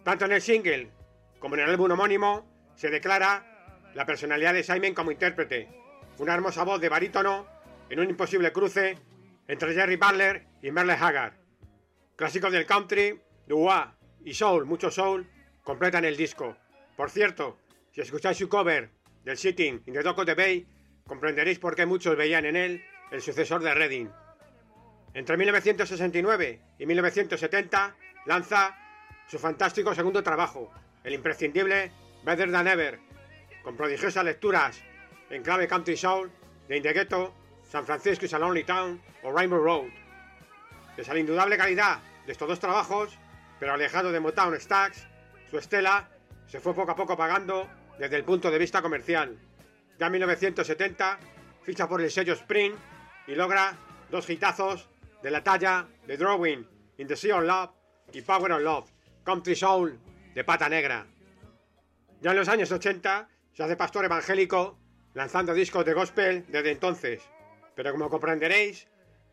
Tanto en el single como en el álbum homónimo se declara la personalidad de Simon como intérprete, una hermosa voz de barítono en un imposible cruce entre Jerry Butler y Merle Haggard. Clásicos del country, doo-wah y soul, mucho soul, completan el disco. Por cierto, si escucháis su cover del Sitting in the Dock of the Bay, comprenderéis por qué muchos veían en él el sucesor de Redding. Entre 1969 y 1970 lanza su fantástico segundo trabajo, el imprescindible Better Than Ever, con prodigiosas lecturas en clave country soul de In San Francisco is a Lonely Town o Rainbow Road. Pese a la indudable calidad de estos dos trabajos, pero alejado de Motown Stacks, su estela se fue poco a poco apagando desde el punto de vista comercial. Ya en 1970 ficha por el sello Spring y logra dos hitazos de la talla de Drawing in the Sea of Love y Power of Love, Country Soul de pata negra. Ya en los años 80 se hace pastor evangélico lanzando discos de gospel desde entonces. Pero como comprenderéis,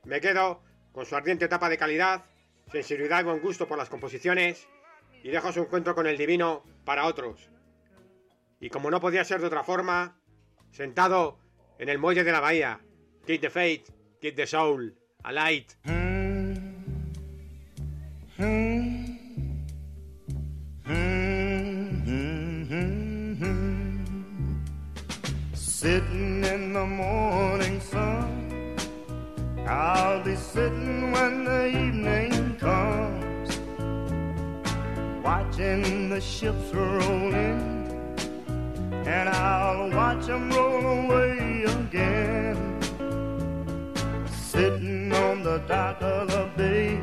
me quedo con su ardiente etapa de calidad, sensibilidad y buen gusto por las composiciones y dejo su encuentro con el divino para otros. Y como no podía ser de otra forma, sentado en el muelle de la bahía, Keep the Faith, Keep the Soul, a the morning sun, I'll be sitting when the evening comes, watching the ships roll in, and I'll watch them roll away again. Sitting on the dock of the bay,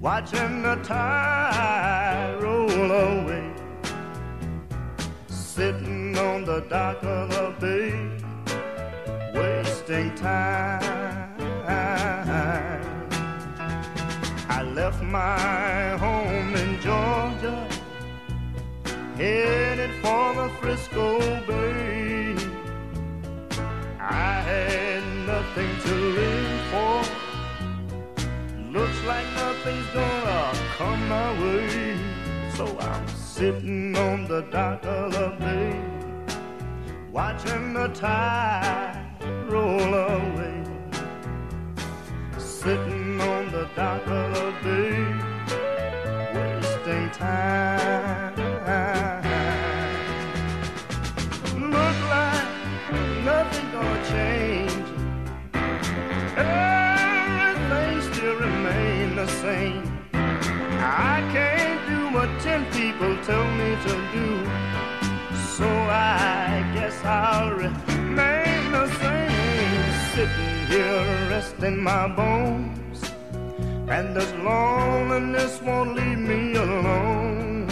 watching the tide roll away sitting on the dock of the bay, wasting time. I left my home in Georgia, headed for the Frisco Bay. I had nothing to live for. Looks like nothing's gonna come my way. So I'm sitting on the dock of the bay, watching the tide roll away. Sitting on the dock of the bay, wasting time. Look like nothing's gonna change. Everything still remain the same. I can't do what ten people tell me to do. So I guess I'll remain the same. Sitting here resting my bones. And this loneliness won't leave me alone.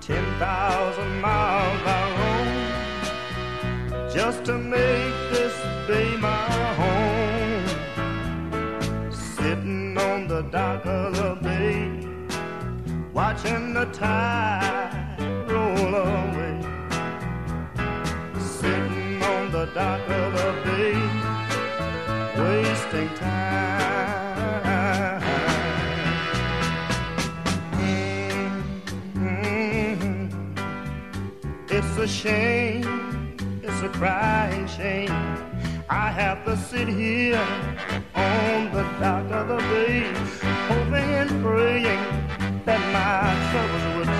Ten thousand miles I roam just to make this day my home sitting on the dock of the bay, watching the tide roll away. The dock of the bay, wasting time. Mhm. It's a shame, it's a crying shame. I have to sit here on the dock of the bay, hoping and praying that my troubles